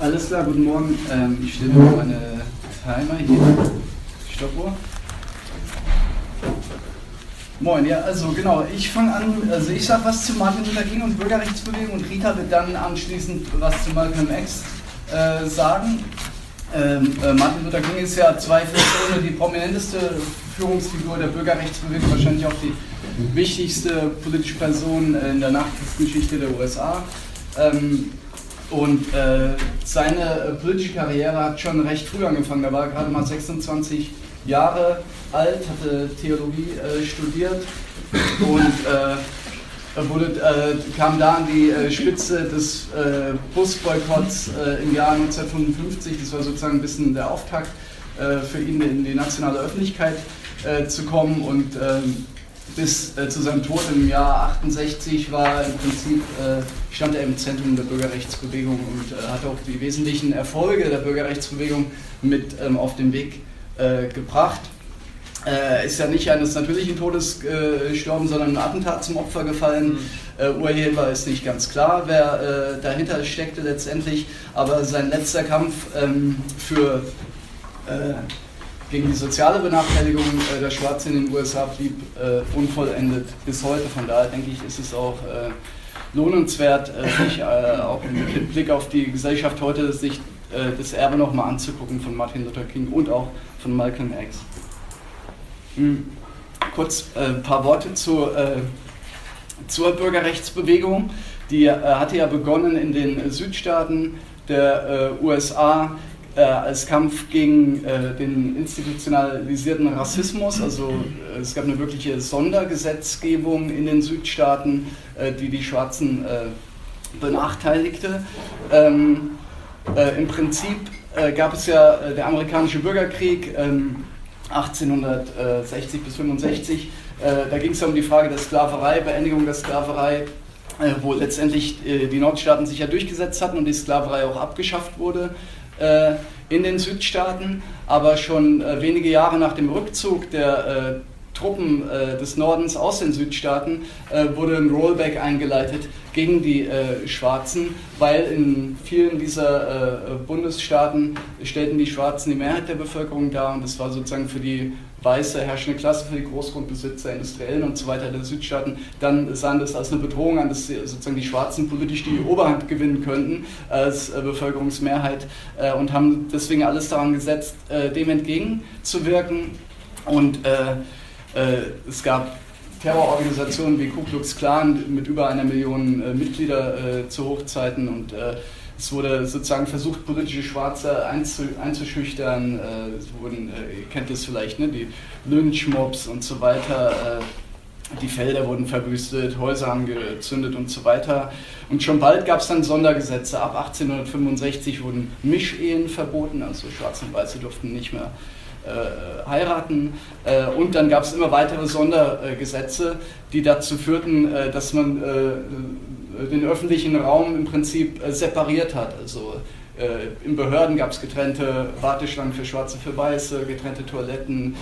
Alles klar, guten Morgen. Ähm, ich stelle mir meine Timer hier. Stoppuhr. Moin, ja, also genau, ich fange an, also ich sage was zu Martin Luther King und Bürgerrechtsbewegung und Rita wird dann anschließend was zu Malcolm X äh, sagen. Ähm, äh, Martin Luther King ist ja zweifelsohne die prominenteste Führungsfigur der Bürgerrechtsbewegung, wahrscheinlich auch die wichtigste politische Person in der Nachkriegsgeschichte der USA. Ähm, und äh, seine äh, politische Karriere hat schon recht früh angefangen. Da war er gerade mal 26 Jahre alt, hatte Theologie äh, studiert und äh, wurde, äh, kam da an die Spitze des Busboykotts im Jahr 1955. Das war sozusagen ein bisschen der Auftakt für ihn in die nationale Öffentlichkeit zu kommen und ähm, bis äh, zu seinem Tod im Jahr 68 war im Prinzip, äh, stand er im Zentrum der Bürgerrechtsbewegung und äh, hat auch die wesentlichen Erfolge der Bürgerrechtsbewegung mit ähm, auf den Weg äh, gebracht. Er ist ja nicht eines natürlichen Todes äh, gestorben, sondern ein Attentat zum Opfer gefallen. Mhm. Äh, Urheber ist nicht ganz klar, wer dahinter steckte letztendlich, aber sein letzter Kampf ähm, für gegen die soziale Benachteiligung äh, der Schwarzen in den USA blieb äh, unvollendet bis heute. Von daher denke ich, ist es auch äh, lohnenswert, äh, sich äh, auch mit Blick auf die Gesellschaft heute sich äh, das Erbe nochmal anzugucken von Martin Luther King und auch von Malcolm X. Hm. Kurz ein paar Worte zur, zur Bürgerrechtsbewegung. Die hatte ja begonnen in den Südstaaten der USA äh, als Kampf gegen äh, den institutionalisierten Rassismus. Also äh, es gab eine wirkliche Sondergesetzgebung in den Südstaaten, äh, die die Schwarzen äh, benachteiligte. Ähm, äh, Im Prinzip gab es ja der amerikanische Bürgerkrieg 1860 ähm, bis 65. da ging es ja um die Frage der Sklaverei, Beendigung der Sklaverei wo letztendlich die Nordstaaten sich ja durchgesetzt hatten und die Sklaverei auch abgeschafft wurde in den Südstaaten, aber schon äh, wenige Jahre nach dem Rückzug der äh, Truppen äh, des Nordens aus den Südstaaten äh, wurde ein Rollback eingeleitet gegen die äh, Schwarzen, weil in vielen dieser Bundesstaaten stellten die Schwarzen die Mehrheit der Bevölkerung dar und das war sozusagen für die weiße herrschende Klasse für die Großgrundbesitzer, Industriellen und so weiter der Südstaaten, dann sahen das als eine Bedrohung an, dass sozusagen die Schwarzen politisch die Oberhand gewinnen könnten als äh, Bevölkerungsmehrheit äh, und haben deswegen alles daran gesetzt, äh, dem entgegenzuwirken. Und es gab Terrororganisationen wie Ku Klux Klan mit über einer Million Mitglieder zu Hochzeiten und es wurde sozusagen versucht, politische Schwarze einzuschüchtern. Äh, wurden, äh, ihr kennt das vielleicht, ne? die Lynchmobs und so weiter. Äh, die Felder wurden verwüstet, Häuser angezündet und so weiter. Und schon bald gab es dann Sondergesetze. Ab 1865 wurden Mischehen verboten, also Schwarze und Weiße durften nicht mehr äh, heiraten. Äh, und dann gab es immer weitere Sondergesetze, die dazu führten, äh, dass man den öffentlichen Raum im Prinzip separiert hat. Also in Behörden gab es getrennte Warteschlangen für Schwarze, für Weiße, getrennte Toiletten,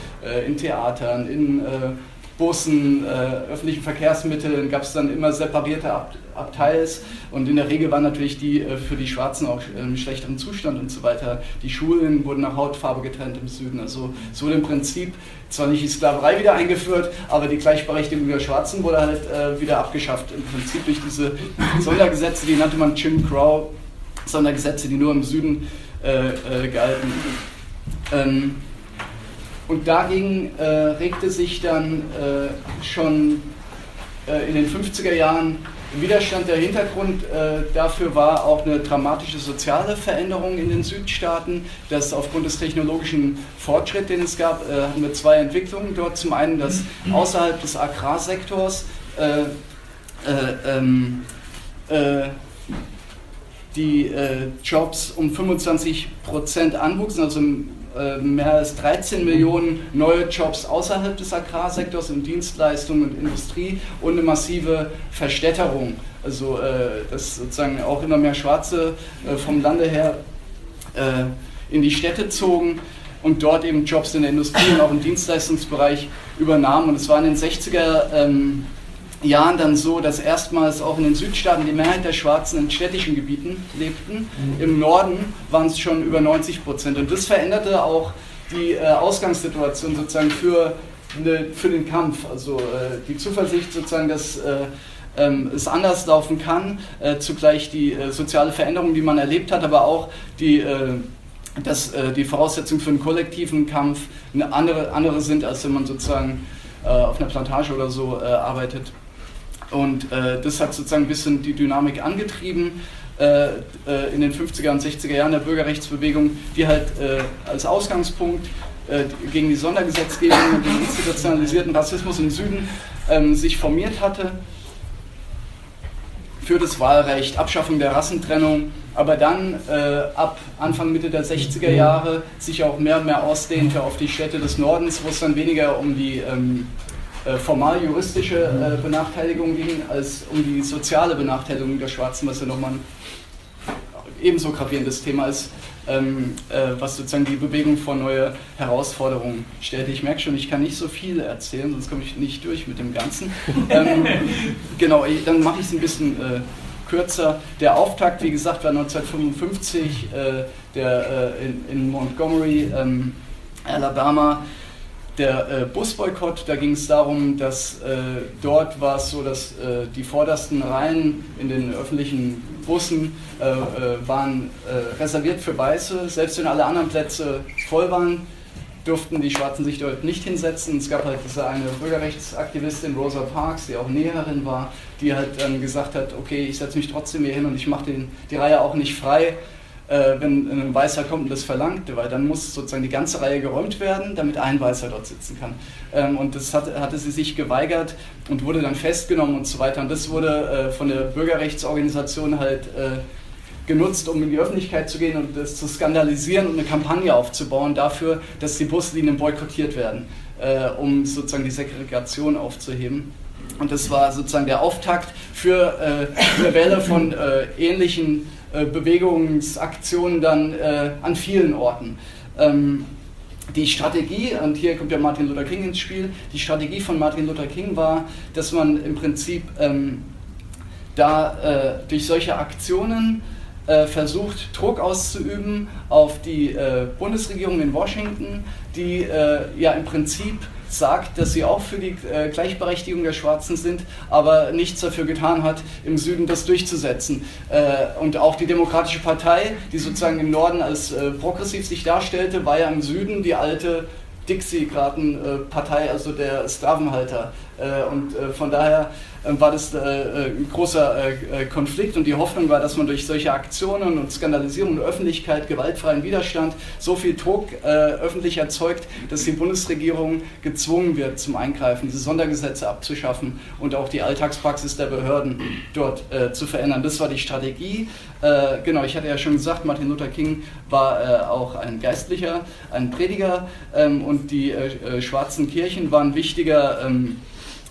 in Theatern, in Bussen, äh, öffentlichen Verkehrsmitteln gab es dann immer separierte Ab Abteils und in der Regel waren natürlich die äh, für die Schwarzen auch im schlechteren Zustand und so weiter. Die Schulen wurden nach Hautfarbe getrennt im Süden. Also es wurde im Prinzip zwar nicht die Sklaverei wieder eingeführt, aber die Gleichberechtigung der Schwarzen wurde halt äh, wieder abgeschafft. Im Prinzip durch diese Sondergesetze, die nannte man Jim Crow, Sondergesetze, die nur im Süden äh, äh, galten. Ähm, und dagegen äh, regte sich dann äh, schon äh, in den 50er Jahren Widerstand. Der Hintergrund äh, dafür war auch eine dramatische soziale Veränderung in den Südstaaten. Das aufgrund des technologischen Fortschritts, den es gab, äh, hatten wir zwei Entwicklungen dort. Zum einen, dass außerhalb des Agrarsektors äh, ähm, die Jobs um 25 Prozent anwuchsen, also im äh, mehr als 13 Millionen neue Jobs außerhalb des Agrarsektors in Dienstleistungen und Industrie und eine massive Verstädterung. Also äh, dass sozusagen auch immer mehr Schwarze äh, vom Lande her in die Städte zogen und dort eben Jobs in der Industrie und auch im Dienstleistungsbereich übernahmen. Und es war in den 60er ähm, Jahren dann so, dass erstmals auch in den Südstaaten die Mehrheit der Schwarzen in städtischen Gebieten lebten. Mhm. Im Norden waren es schon über 90 Prozent. Und das veränderte auch die äh, Ausgangssituation sozusagen für, eine, für den Kampf. Also äh, die Zuversicht sozusagen, dass äh, ähm, es anders laufen kann, äh, zugleich die äh, soziale Veränderung, die man erlebt hat, aber auch die äh, dass äh, die Voraussetzungen für einen kollektiven Kampf eine andere, andere sind, als wenn man sozusagen äh, auf einer Plantage oder so äh, arbeitet. Und äh, das hat sozusagen ein bisschen die Dynamik angetrieben äh, äh, in den 50er und 60er Jahren der Bürgerrechtsbewegung, die halt als Ausgangspunkt gegen die Sondergesetzgebung und den institutionalisierten Rassismus im Süden ähm, sich formiert hatte für das Wahlrecht, Abschaffung der Rassentrennung, aber dann äh, ab Anfang Mitte der 60er Jahre sich auch mehr und mehr ausdehnte auf die Städte des Nordens, wo es dann weniger um die ähm, äh, formal juristische äh, Benachteiligung ging, als um die soziale Benachteiligung der Schwarzen, was ja nochmal ein ebenso gravierendes Thema ist, ähm, äh, was sozusagen die Bewegung vor neue Herausforderungen stellt. Ich merke schon, ich kann nicht so viel erzählen, sonst komme ich nicht durch mit dem Ganzen. ähm, genau, dann mache ich es ein bisschen äh, kürzer. Der Auftakt, wie gesagt, war 1955 äh, der, äh, in, in, Montgomery, ähm, Alabama der äh, Busboykott, da ging es darum, dass äh, dort war es so, dass äh, die vordersten Reihen in den öffentlichen Bussen äh, äh, waren äh, reserviert für Weiße. Selbst wenn alle anderen Plätze voll waren, durften die Schwarzen sich dort nicht hinsetzen. Es gab halt diese eine Bürgerrechtsaktivistin, Rosa Parks, die auch Näherin war, die halt dann gesagt hat, okay, ich setze mich trotzdem hier hin und ich mache die Reihe auch nicht frei äh, wenn ein Weißer kommt und das verlangt, weil dann muss sozusagen die ganze Reihe geräumt werden, damit ein Weißer dort sitzen kann. Ähm, und das hatte, hatte sie sich geweigert und wurde dann festgenommen und so weiter. Und das wurde äh, von der Bürgerrechtsorganisation halt äh, genutzt, um in die Öffentlichkeit zu gehen und das zu skandalisieren und eine Kampagne aufzubauen dafür, dass die Buslinien boykottiert werden, äh, um sozusagen die Segregation aufzuheben. Und das war sozusagen der Auftakt für äh, eine Welle von äh, ähnlichen äh, Bewegungsaktionen dann äh, an vielen Orten. Ähm, die Strategie, und hier kommt ja Martin Luther King ins Spiel, die Strategie von Martin Luther King war, dass man im Prinzip ähm, da äh, durch solche Aktionen äh, versucht, Druck auszuüben auf die äh, Bundesregierung in Washington, die ja im Prinzip sagt, dass sie auch für die äh, Gleichberechtigung der Schwarzen sind, aber nichts dafür getan hat, im Süden das durchzusetzen. Äh, und auch die Demokratische Partei, die sozusagen im Norden als äh, progressiv sich darstellte, war ja im Süden die alte Dixie-Karten-Partei, also der Sklavenhalter. Äh, und äh, von daher ähm, war das äh, ein großer Konflikt und die Hoffnung war, dass man durch solche Aktionen und Skandalisierung der Öffentlichkeit, gewaltfreien Widerstand so viel Druck öffentlich erzeugt, dass die Bundesregierung gezwungen wird zum Eingreifen, diese Sondergesetze abzuschaffen und auch die Alltagspraxis der Behörden dort zu verändern. Das war die Strategie. genau, ich hatte ja schon gesagt, Martin Luther King war auch ein Geistlicher, ein Prediger ähm, und die schwarzen Kirchen waren wichtiger ähm,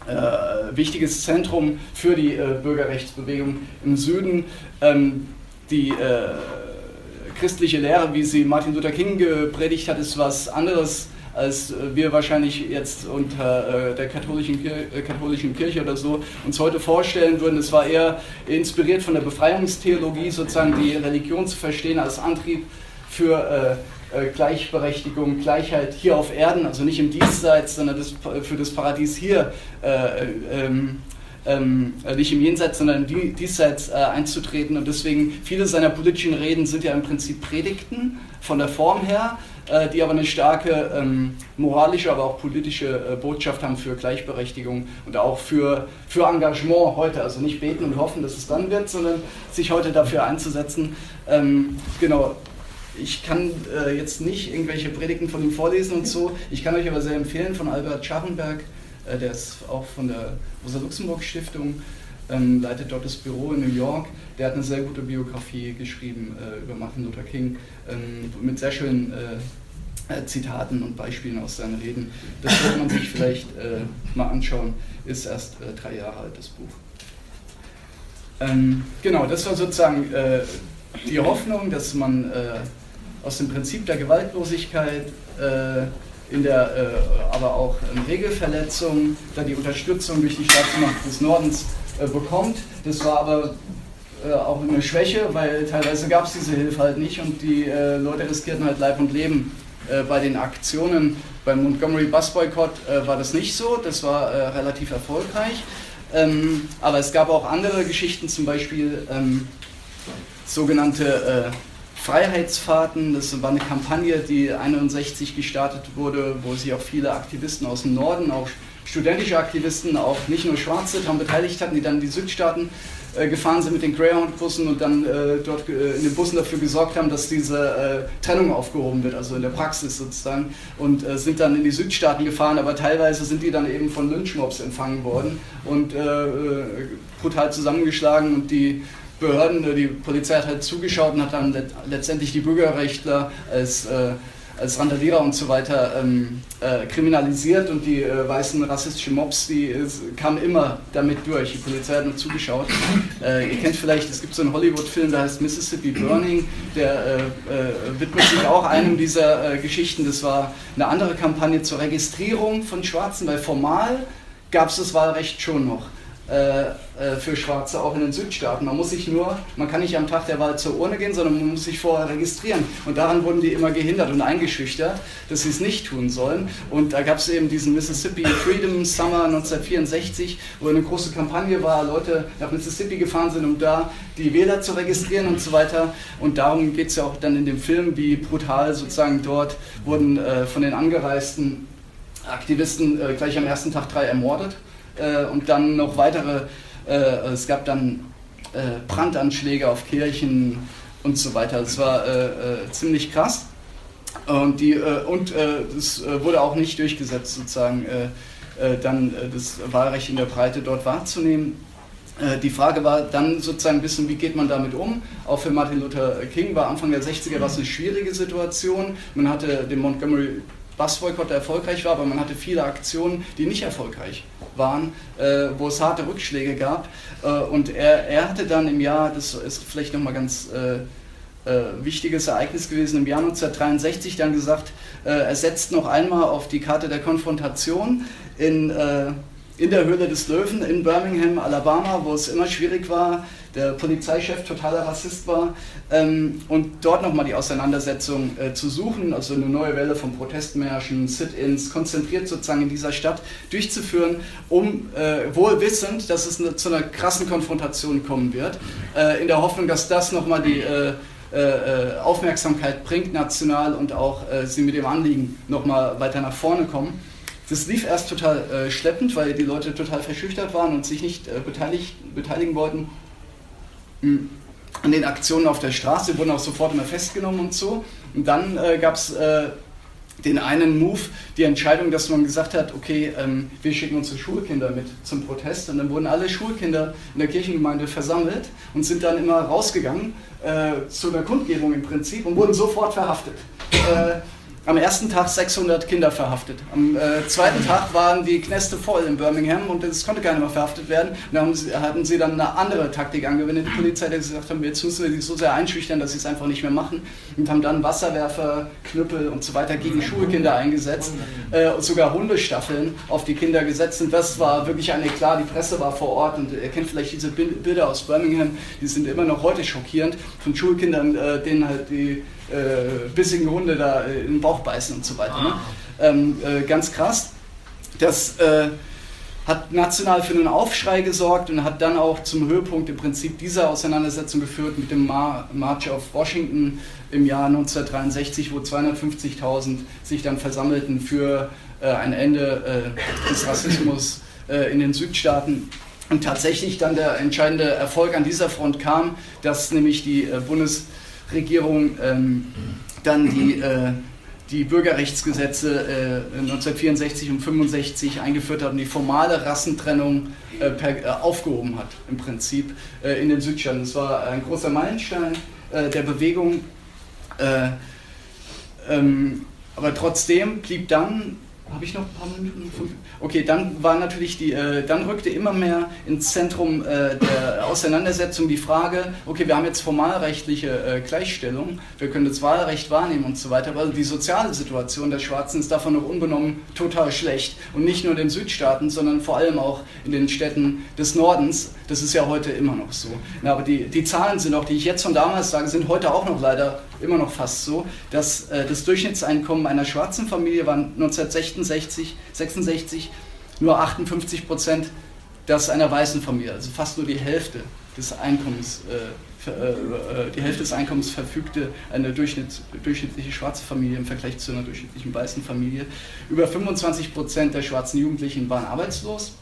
äh, wichtiges Zentrum für die äh, Bürgerrechtsbewegung im Süden. Ähm, die äh, christliche Lehre, wie sie Martin Luther King gepredigt hat, ist was anderes als wir wahrscheinlich jetzt unter äh, der katholischen, Kir äh, katholischen Kirche oder so uns heute vorstellen würden. Es war eher inspiriert von der Befreiungstheologie, sozusagen die Religion zu verstehen als Antrieb für äh, äh, Gleichberechtigung, Gleichheit hier auf Erden, also nicht im Diesseits, sondern das, für das Paradies hier, äh, ähm, ähm, nicht im Jenseits, sondern im Diesseits äh, einzutreten. Und deswegen, viele seiner politischen Reden sind ja im Prinzip Predigten von der Form her, äh, die aber eine starke ähm, moralische, aber auch politische äh, Botschaft haben für Gleichberechtigung und auch für, für Engagement heute. Also nicht beten und hoffen, dass es dann wird, sondern sich heute dafür einzusetzen. Ähm, genau, ich kann äh, jetzt nicht irgendwelche Predigten von ihm vorlesen und so. Ich kann euch aber sehr empfehlen von Albert Scharrenberg, äh, der ist auch von der Rosa-Luxemburg-Stiftung, ähm, leitet dort das Büro in New York. Der hat eine sehr gute Biografie geschrieben äh, über Martin Luther King ähm, mit sehr schönen äh, äh, Zitaten und Beispielen aus seinen Reden. Das sollte man sich vielleicht äh, mal anschauen. Ist erst drei Jahre alt, das Buch. Ähm, genau, das war sozusagen die Hoffnung, dass man aus dem Prinzip der Gewaltlosigkeit äh, in der, äh, aber auch in Regelverletzungen, da die Unterstützung durch die Staatsmacht des Nordens äh, bekommt. Das war aber äh, auch eine Schwäche, weil teilweise gab es diese Hilfe halt nicht und die äh, Leute riskierten halt Leib und Leben äh, bei den Aktionen. Beim Montgomery Bus Boycott äh, war das nicht so, das war relativ erfolgreich. Ähm, aber es gab auch andere Geschichten, zum Beispiel ähm, sogenannte Freiheitsfahrten. Das war eine Kampagne, die 61 gestartet wurde, wo sich auch viele Aktivisten aus dem Norden, auch studentische Aktivisten, auch nicht nur Schwarze daran beteiligt hatten, die dann in die Südstaaten äh, gefahren sind mit den Greyhound-Bussen und dann äh, dort äh, in den Bussen dafür gesorgt haben, dass diese äh, Trennung aufgehoben wird, also in der Praxis sozusagen, und äh, sind dann in die Südstaaten gefahren, aber teilweise sind die dann eben von Lynchmobs empfangen worden und äh, brutal zusammengeschlagen und die Behörden, die Polizei hat halt zugeschaut und hat dann letztendlich die Bürgerrechtler als, äh, als Randalierer und so weiter ähm, äh, kriminalisiert und die äh, weißen rassistischen Mobs, die kamen immer damit durch. Die Polizei hat nur zugeschaut. Äh, ihr kennt vielleicht, es gibt so einen Hollywood-Film, der heißt Mississippi Burning, der äh, äh, widmet sich auch einem dieser Geschichten. Das war eine andere Kampagne zur Registrierung von Schwarzen, weil formal gab es das Wahlrecht schon noch. Äh, äh, für Schwarze auch in den Südstaaten. Man muss sich nur, man kann nicht am Tag der Wahl zur Urne gehen, sondern man muss sich vorher registrieren. Und daran wurden die immer gehindert und eingeschüchtert, dass sie es nicht tun sollen. Und da gab es eben diesen Mississippi Freedom Summer 1964, wo eine große Kampagne war, Leute nach Mississippi gefahren sind, um da die Wähler zu registrieren und so weiter. Und darum geht es ja auch dann in dem Film, wie brutal sozusagen dort wurden äh, von den angereisten Aktivisten äh, gleich am ersten Tag drei ermordet äh, und dann noch weitere, äh, es gab dann äh, Brandanschläge auf Kirchen und so weiter. Das war äh, äh, ziemlich krass. Und, die, und das wurde auch nicht durchgesetzt, sozusagen, dann das Wahlrecht in der Breite dort wahrzunehmen. Die Frage war dann sozusagen ein bisschen, wie geht man damit um? Auch für Martin Luther King war Anfang der 60er was eine schwierige Situation. Man hatte den Montgomery Bus-Boykott erfolgreich war, aber man hatte viele Aktionen, die nicht erfolgreich waren, äh, wo es harte Rückschläge gab. Äh, und er, er hatte dann im Jahr, das ist vielleicht nochmal ganz äh, äh, wichtiges Ereignis gewesen, im Jahr 1963 dann gesagt, äh, er setzt noch einmal auf die Karte der Konfrontation in äh, in der Höhle des Löwen in Birmingham, Alabama, wo es immer schwierig war, der Polizeichef totaler Rassist war, ähm, und dort nochmal die Auseinandersetzung äh, zu suchen, also eine neue Welle von Protestmärschen, Sit-ins, konzentriert sozusagen in dieser Stadt durchzuführen, um äh, wohl wissend, dass es eine, zu einer krassen Konfrontation kommen wird, äh, in der Hoffnung, dass das nochmal die äh, äh, äh, Aufmerksamkeit bringt, national und auch sie mit dem Anliegen nochmal weiter nach vorne kommen. Das lief erst total äh, schleppend, weil die Leute total verschüchtert waren und sich nicht äh, beteiligen wollten mhm. an den Aktionen auf der Straße, wurden auch sofort immer festgenommen und so. Und dann äh, gab es äh, den einen Move, die Entscheidung, dass man gesagt hat, okay, ähm, wir schicken unsere Schulkinder mit zum Protest. Und dann wurden alle Schulkinder in der Kirchengemeinde versammelt und sind dann immer rausgegangen äh, zu einer Kundgebung im Prinzip und wurden sofort verhaftet. Äh, am ersten Tag 600 Kinder verhaftet. Am äh, zweiten Tag waren die Knäste voll in Birmingham und es konnte keiner mehr verhaftet werden. Da hatten sie dann eine andere Taktik angewendet. Die Polizei, die gesagt haben, jetzt müssen wir sie so sehr einschüchtern, dass sie es einfach nicht mehr machen. Und haben dann Wasserwerfer, Knüppel und so weiter gegen Schulkinder eingesetzt. Äh, und sogar Hundestaffeln auf die Kinder gesetzt. Und das war wirklich eine klar, die Presse war vor Ort und ihr kennt vielleicht diese Bilder aus Birmingham, die sind immer noch heute schockierend von Schulkindern, äh, denen halt die äh, bissigen Hunde da äh, in den Bauch beißen und so weiter. Ne? Ähm, äh, ganz krass. Das äh, hat national für einen Aufschrei gesorgt und hat dann auch zum Höhepunkt im Prinzip dieser Auseinandersetzung geführt mit dem Mar March of Washington im Jahr 1963, wo 250.000 sich dann versammelten für äh, ein Ende äh, des Rassismus in den Südstaaten. Und tatsächlich dann der entscheidende Erfolg an dieser Front kam, dass nämlich die Bundes Regierung ähm, dann die, äh, die Bürgerrechtsgesetze äh, 1964 und 65 eingeführt hat und die formale Rassentrennung äh, per, äh, aufgehoben hat, im Prinzip äh, in den Südstaaten. Das war ein großer Meilenstein der Bewegung. Ähm, aber trotzdem blieb dann habe ich noch ein paar Minuten? Okay, dann war natürlich die, äh, dann rückte immer mehr ins Zentrum äh, der Auseinandersetzung die Frage, okay, wir haben jetzt formalrechtliche äh, Gleichstellung, wir können das Wahlrecht wahrnehmen und so weiter, aber die soziale Situation der Schwarzen ist davon noch unbenommen total schlecht. Und nicht nur in den Südstaaten, sondern vor allem auch in den Städten des Nordens. Das ist ja heute immer noch so. Na, aber die, die Zahlen sind auch, die ich jetzt von damals sage, sind heute auch noch leider immer noch fast so, dass äh, das Durchschnittseinkommen einer schwarzen Familie war 1966 66, nur 58 Prozent das einer weißen Familie, also fast nur die Hälfte des Einkommens, äh, äh, äh, die Hälfte des Einkommens verfügte eine Durchschnitt, durchschnittliche schwarze Familie im Vergleich zu einer durchschnittlichen weißen Familie. Über 25 Prozent der schwarzen Jugendlichen waren arbeitslos,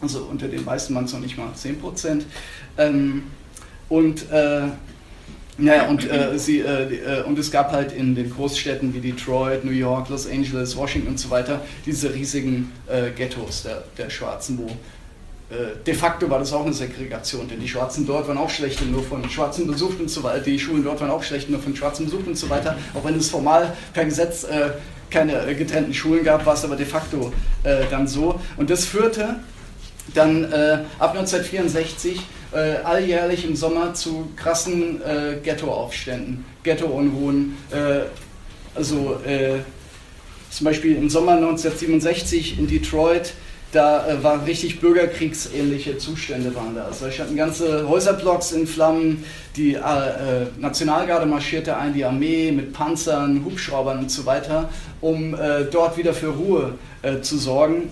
also unter den weißen waren es noch nicht mal 10 Prozent. Ähm, und äh, naja, und, äh, sie, äh, äh, und es gab halt in den Großstädten wie Detroit, New York, Los Angeles, Washington und so weiter diese riesigen äh, Ghettos der, der Schwarzen, wo äh, de facto war das auch eine Segregation, denn die Schwarzen dort waren auch schlecht nur von Schwarzen besucht und so weiter. Die Schulen dort waren auch schlecht nur von Schwarzen besucht und so weiter. Auch wenn es formal per Gesetz äh, keine getrennten Schulen gab, war es aber de facto dann so. Und das führte dann ab 1964 äh, alljährlich im Sommer zu krassen äh, Ghettoaufständen, Ghetto-Unruhen. Äh, also äh, zum Beispiel im Sommer 1967 in Detroit, da äh, waren richtig bürgerkriegsähnliche Zustände waren da. Also da standen ganze Häuserblocks in Flammen, die äh, Nationalgarde marschierte ein, die Armee mit Panzern, Hubschraubern und so weiter, um dort wieder für Ruhe zu sorgen.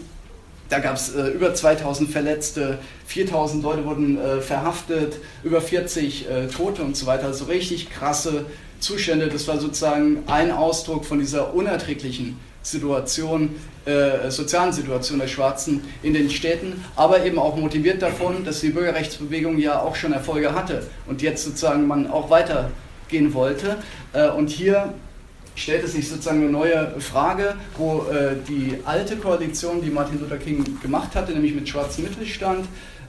Da gab es äh, über 2000 Verletzte, 4000 Leute wurden äh, verhaftet, über 40 äh, Tote und so weiter. Also richtig krasse Zustände. Das war sozusagen ein Ausdruck von dieser unerträglichen Situation, äh, sozialen Situation der Schwarzen in den Städten, aber eben auch motiviert davon, dass die Bürgerrechtsbewegung ja auch schon Erfolge hatte und jetzt sozusagen man auch weitergehen wollte. Äh, und hier stellte sich sozusagen eine neue Frage, wo äh, die alte Koalition, die Martin Luther King gemacht hatte, nämlich mit schwarzem Mittelstand,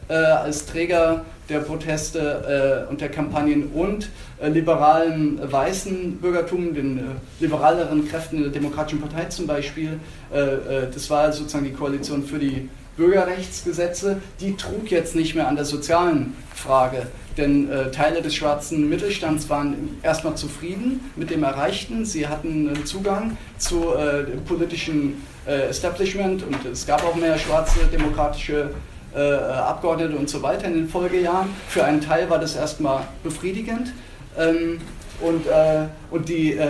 äh, als Träger der Proteste äh, und der Kampagnen und äh, liberalen äh, weißen Bürgertum, den äh, liberaleren Kräften der Demokratischen Partei zum Beispiel, das war sozusagen die Koalition für die Bürgerrechtsgesetze, die trug jetzt nicht mehr an der sozialen Frage denn äh, Teile des schwarzen Mittelstands waren erstmal zufrieden mit dem Erreichten. Sie hatten einen Zugang zu äh, politischen äh, Establishment und es gab auch mehr schwarze demokratische äh, Abgeordnete und so weiter in den Folgejahren. Für einen Teil war das erstmal befriedigend. Ähm, und, äh, und die äh,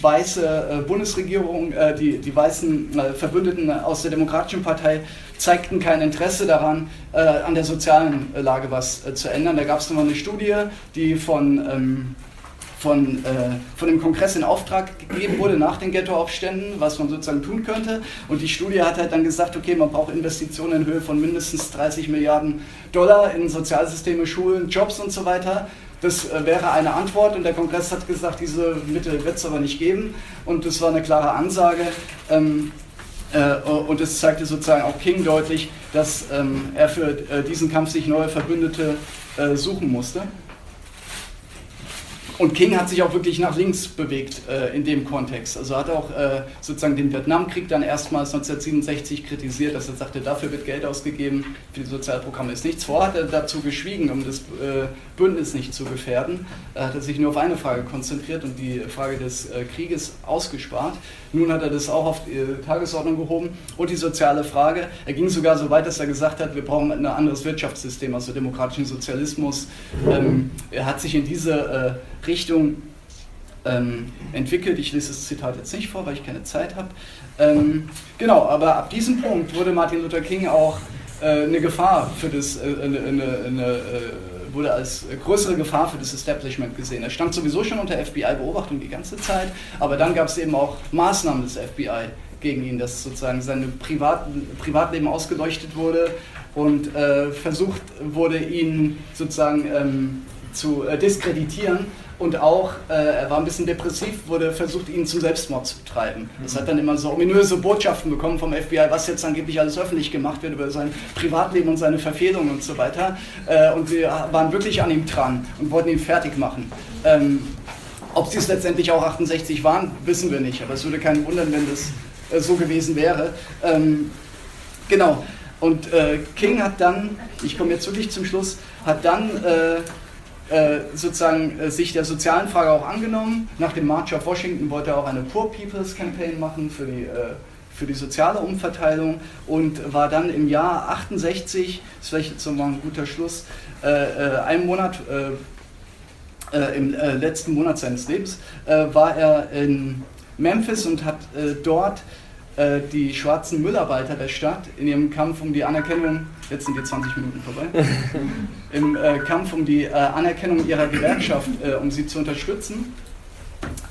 weiße Bundesregierung, die, die weißen Verbündeten aus der Demokratischen Partei zeigten kein Interesse daran, äh, an der sozialen äh, Lage was äh, zu ändern. Da gab es nochmal eine Studie, die von, ähm, von, äh, von dem Kongress in Auftrag gegeben wurde nach den Ghettoaufständen, was man sozusagen tun könnte. Und die Studie hat halt dann gesagt, okay, man braucht Investitionen in Höhe von mindestens 30 Milliarden Dollar in Sozialsysteme, Schulen, Jobs und so weiter. Das äh, wäre eine Antwort und der Kongress hat gesagt, diese Mittel wird es aber nicht geben. Und das war eine klare Ansage. Ähm, äh, und es zeigte sozusagen auch King deutlich, dass ähm, er für äh, diesen Kampf sich neue Verbündete äh, suchen musste. Und King hat sich auch wirklich nach links bewegt äh, in dem Kontext. Also hat auch äh, sozusagen den Vietnamkrieg dann erstmals 1967 kritisiert, dass er sagte, dafür wird Geld ausgegeben, für die Sozialprogramme ist nichts vor. Hat er dazu geschwiegen, um das äh, Bündnis nicht zu gefährden. Er hat sich nur auf eine Frage konzentriert und die Frage des äh, Krieges ausgespart. Nun hat er das auch auf die Tagesordnung gehoben und die soziale Frage. Er ging sogar so weit, dass er gesagt hat, wir brauchen ein anderes Wirtschaftssystem, also demokratischen Sozialismus. Ähm, er hat sich in diese äh, Richtung ähm, entwickelt. Ich lese das Zitat jetzt nicht vor, weil ich keine Zeit habe. Ähm, genau, aber ab diesem Punkt wurde Martin Luther King auch äh, eine Gefahr für das, äh, eine, eine, eine, äh, wurde als größere Gefahr für das Establishment gesehen. Er stand sowieso schon unter FBI-Beobachtung die ganze Zeit, aber dann gab es eben auch Maßnahmen des FBI gegen ihn, dass sozusagen sein Privat, Privatleben ausgeleuchtet wurde und äh, versucht wurde, ihn sozusagen ähm, zu äh, diskreditieren und auch, äh, er war ein bisschen depressiv, wurde versucht, ihn zum Selbstmord zu treiben. Das hat dann immer so ominöse Botschaften bekommen vom FBI, was jetzt angeblich alles öffentlich gemacht wird über sein Privatleben und seine Verfehlungen und so weiter. Äh, und wir waren wirklich an ihm dran und wollten ihn fertig machen. Ähm, ob sie es letztendlich auch 68 waren, wissen wir nicht, aber es würde keinen wundern, wenn das äh, so gewesen wäre. Ähm, genau. Und äh, King hat dann, ich komme jetzt wirklich zum Schluss, hat dann äh, sozusagen äh, sich der sozialen Frage auch angenommen. Nach dem March of Washington wollte er auch eine Poor People's Campaign machen für die, äh, für die soziale Umverteilung und war dann im Jahr 68, das ist vielleicht jetzt nochmal ein guter Schluss, äh, äh, einen Monat, im letzten Monat seines Lebens, war er in Memphis und hat dort äh, die schwarzen Müllarbeiter der Stadt in ihrem Kampf um die Anerkennung, jetzt sind die 20 Minuten vorbei, im äh, Kampf um die äh, Anerkennung ihrer Gewerkschaft, äh, um sie zu unterstützen.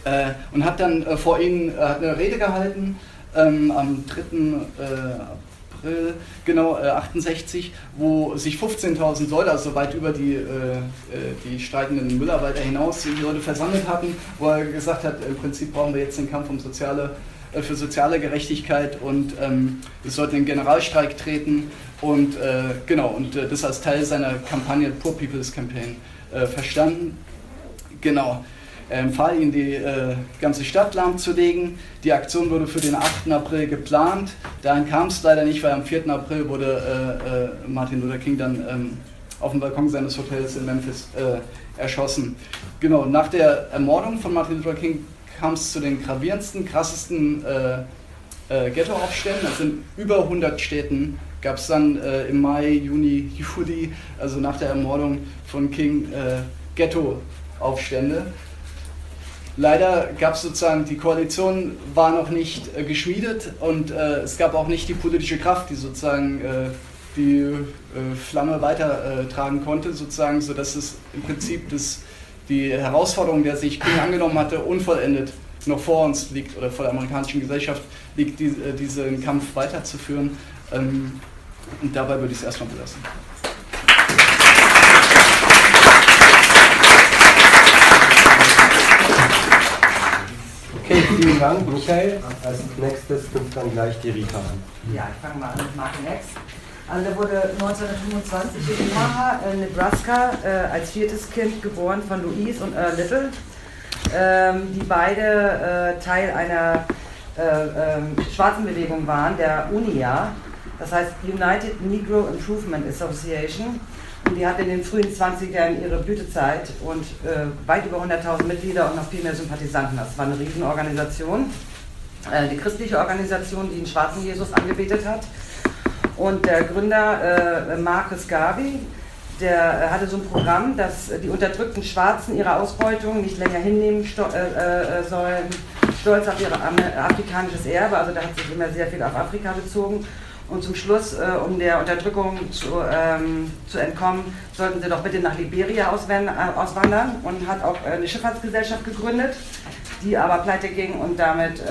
Äh, und hat dann äh, vor ihnen eine Rede gehalten ähm, am 3. April, genau, 68, wo sich 15.000 Leute, also weit über die, die streikenden Müllarbeiter hinaus, die Leute versammelt hatten, wo er gesagt hat, im Prinzip brauchen wir jetzt den Kampf um soziale äh, für soziale Gerechtigkeit und ähm, es sollte in Generalstreik treten und äh, genau und äh, das als Teil seiner Kampagne Poor People's Campaign äh, verstanden. Genau. Er empfahl ihnen, die äh, ganze Stadt lahmzulegen. Die Aktion wurde für den 8. April geplant. Dahin kam es leider nicht, weil am 4. April wurde äh, Martin Luther King dann ähm, auf dem Balkon seines Hotels in Memphis erschossen. Genau, nach der Ermordung von Martin Luther King kam es zu den gravierendsten, krassesten äh, äh, Ghettoaufständen. Also in über 100 Städten gab es dann äh, im Mai, Juni, Juli, also nach der Ermordung von King, äh, Ghettoaufstände. Leider gab es sozusagen, die Koalition war noch nicht äh, geschmiedet und äh, es gab auch nicht die politische Kraft, die sozusagen die Flamme weitertragen konnte, sozusagen, sodass es im Prinzip das die Herausforderung, der sich King angenommen hatte, unvollendet noch vor uns liegt oder vor der amerikanischen Gesellschaft liegt, die, äh, diesen Kampf weiterzuführen. Ähm, und dabei würde ich es erstmal belassen. Okay, vielen Dank, Michael. Als nächstes kommt dann gleich die Rita an. Ja, ich fange mal an mit Martin X. Also der wurde 1925 in Omaha, in Nebraska, äh, als viertes Kind geboren von Louise und Earl Little, ähm, die beide äh, Teil einer äh, ähm, schwarzen Bewegung waren, der UNIA, das heißt United Negro Improvement Association. Und die hatte in den frühen 20ern ihre Blütezeit und äh, weit über 100.000 Mitglieder und noch viel mehr Sympathisanten. Das war eine Riesenorganisation, äh, die christliche Organisation, die den schwarzen Jesus angebetet hat. Und der Gründer äh, Marcus Garvey, der äh, hatte so ein Programm, dass die unterdrückten Schwarzen ihre Ausbeutung nicht länger hinnehmen sto- äh, äh, sollen, stolz auf ihr afrikanisches Erbe, also da hat sich immer sehr viel auf Afrika bezogen. Und zum Schluss, äh, um der Unterdrückung zu, ähm, zu, entkommen, sollten sie doch bitte nach Liberia äh, auswandern und hat auch eine Schifffahrtsgesellschaft gegründet, die aber pleite ging und damit,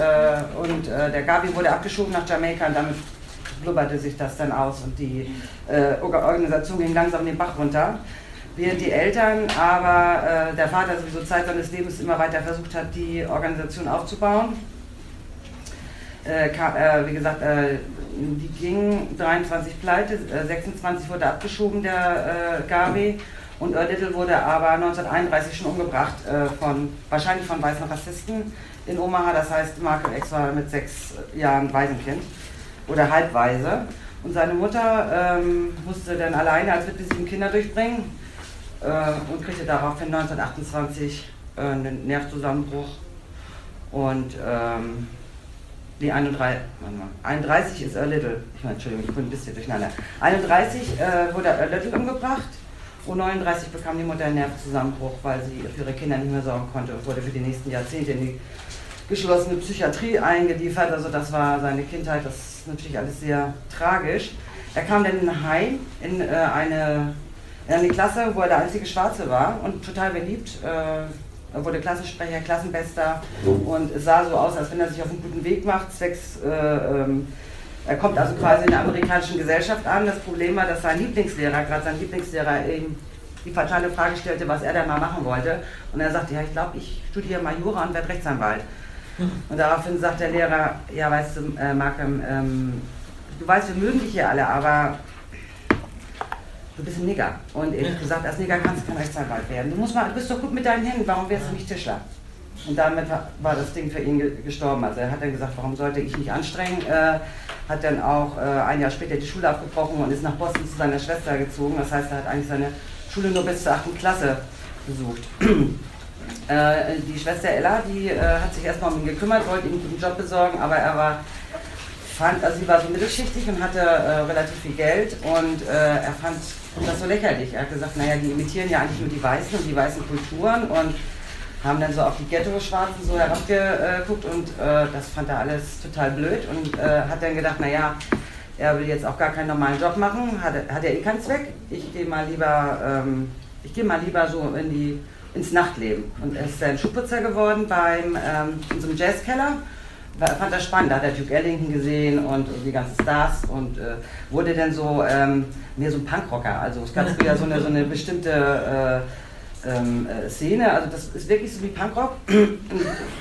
und der Gavi wurde abgeschoben nach Jamaika und damit blubberte sich das dann aus und die äh, Organisation ging langsam den Bach runter. Während die Eltern, aber äh, der Vater sowieso Zeit seines Lebens immer weiter versucht hat, die Organisation aufzubauen. Äh, äh wie gesagt, äh, die ging 23 pleite, 26 äh, wurde abgeschoben, der äh, Gavi. Und Little wurde aber 1931 schon umgebracht, von, wahrscheinlich von weißen Rassisten in Omaha. Das heißt, Mark X war mit sechs Jahren Waisenkind oder halbweise. Und seine Mutter ähm, musste dann alleine als Witwe sieben Kinder durchbringen äh, und kriegte daraufhin 1928 äh, einen Nervzusammenbruch. Und ähm, die 31, 31 ist Earl Little, ich meine, Entschuldigung, ich bin ein bisschen durcheinander. 31 äh, wurde Earl Little umgebracht und 39 bekam die Mutter einen Nervzusammenbruch, weil sie für ihre Kinder nicht mehr sorgen konnte und wurde für die nächsten Jahrzehnte in die geschlossene Psychiatrie eingeliefert. Also das war seine Kindheit, das ist natürlich alles sehr tragisch. Er kam dann in Heim in, äh, eine, in eine Klasse, wo er der einzige Schwarze war und total beliebt. Äh, er wurde Klassensprecher, Klassenbester und es sah so aus, als wenn er sich auf einen guten Weg macht, zwecks, äh, ähm, er kommt also quasi in der amerikanischen Gesellschaft an. Das Problem war, dass sein Lieblingslehrer, gerade sein Lieblingslehrer, ihm die fatale Frage stellte, was er da mal machen wollte. Und er sagte, ja, ich glaube, ich studiere mal Jura und werde Rechtsanwalt. Und daraufhin sagt der Lehrer, ja, weißt du, äh, Markham, ähm, du weißt, wir mögen dich hier alle, aber du bist ein Nigger. Und ehrlich gesagt, als Nigger kannst du kein Rechtsanwalt werden. Du, musst mal, du bist doch gut mit deinen Händen, warum wärst du nicht Tischler? Und damit war das Ding für ihn gestorben. Also er hat dann gesagt, warum sollte ich mich anstrengen? Äh, hat dann auch äh, ein Jahr später die Schule abgebrochen und ist nach Boston zu seiner Schwester gezogen. Das heißt, er hat eigentlich seine Schule nur bis zur 8. Klasse besucht. Äh, die Schwester Ella, die äh, hat sich erstmal um ihn gekümmert, wollte ihm einen guten Job besorgen, aber er war fand, also sie war so mittelschichtig und hatte äh, relativ viel Geld und äh, er fand das so lächerlich. Er hat gesagt, naja, die imitieren ja eigentlich nur die Weißen und die weißen Kulturen und haben dann so auf die Ghetto-Schwarzen so herabgeguckt und äh, das fand er alles total blöd und äh, hat dann gedacht, naja, er will jetzt auch gar keinen normalen Job machen, hat, hat er eh keinen Zweck. Ich gehe mal lieber, ähm, ich gehe mal lieber so in die, ins Nachtleben. Und er ist dann Schuhputzer geworden beim, ähm, in so einem Jazzkeller fand das spannend. Da hat er Duke Ellington gesehen und die ganzen Stars und äh, wurde dann so ähm, mehr so ein Punkrocker. Also es gab früher so eine, so eine bestimmte äh, ähm, äh, Szene. Also das ist wirklich so wie Punkrock.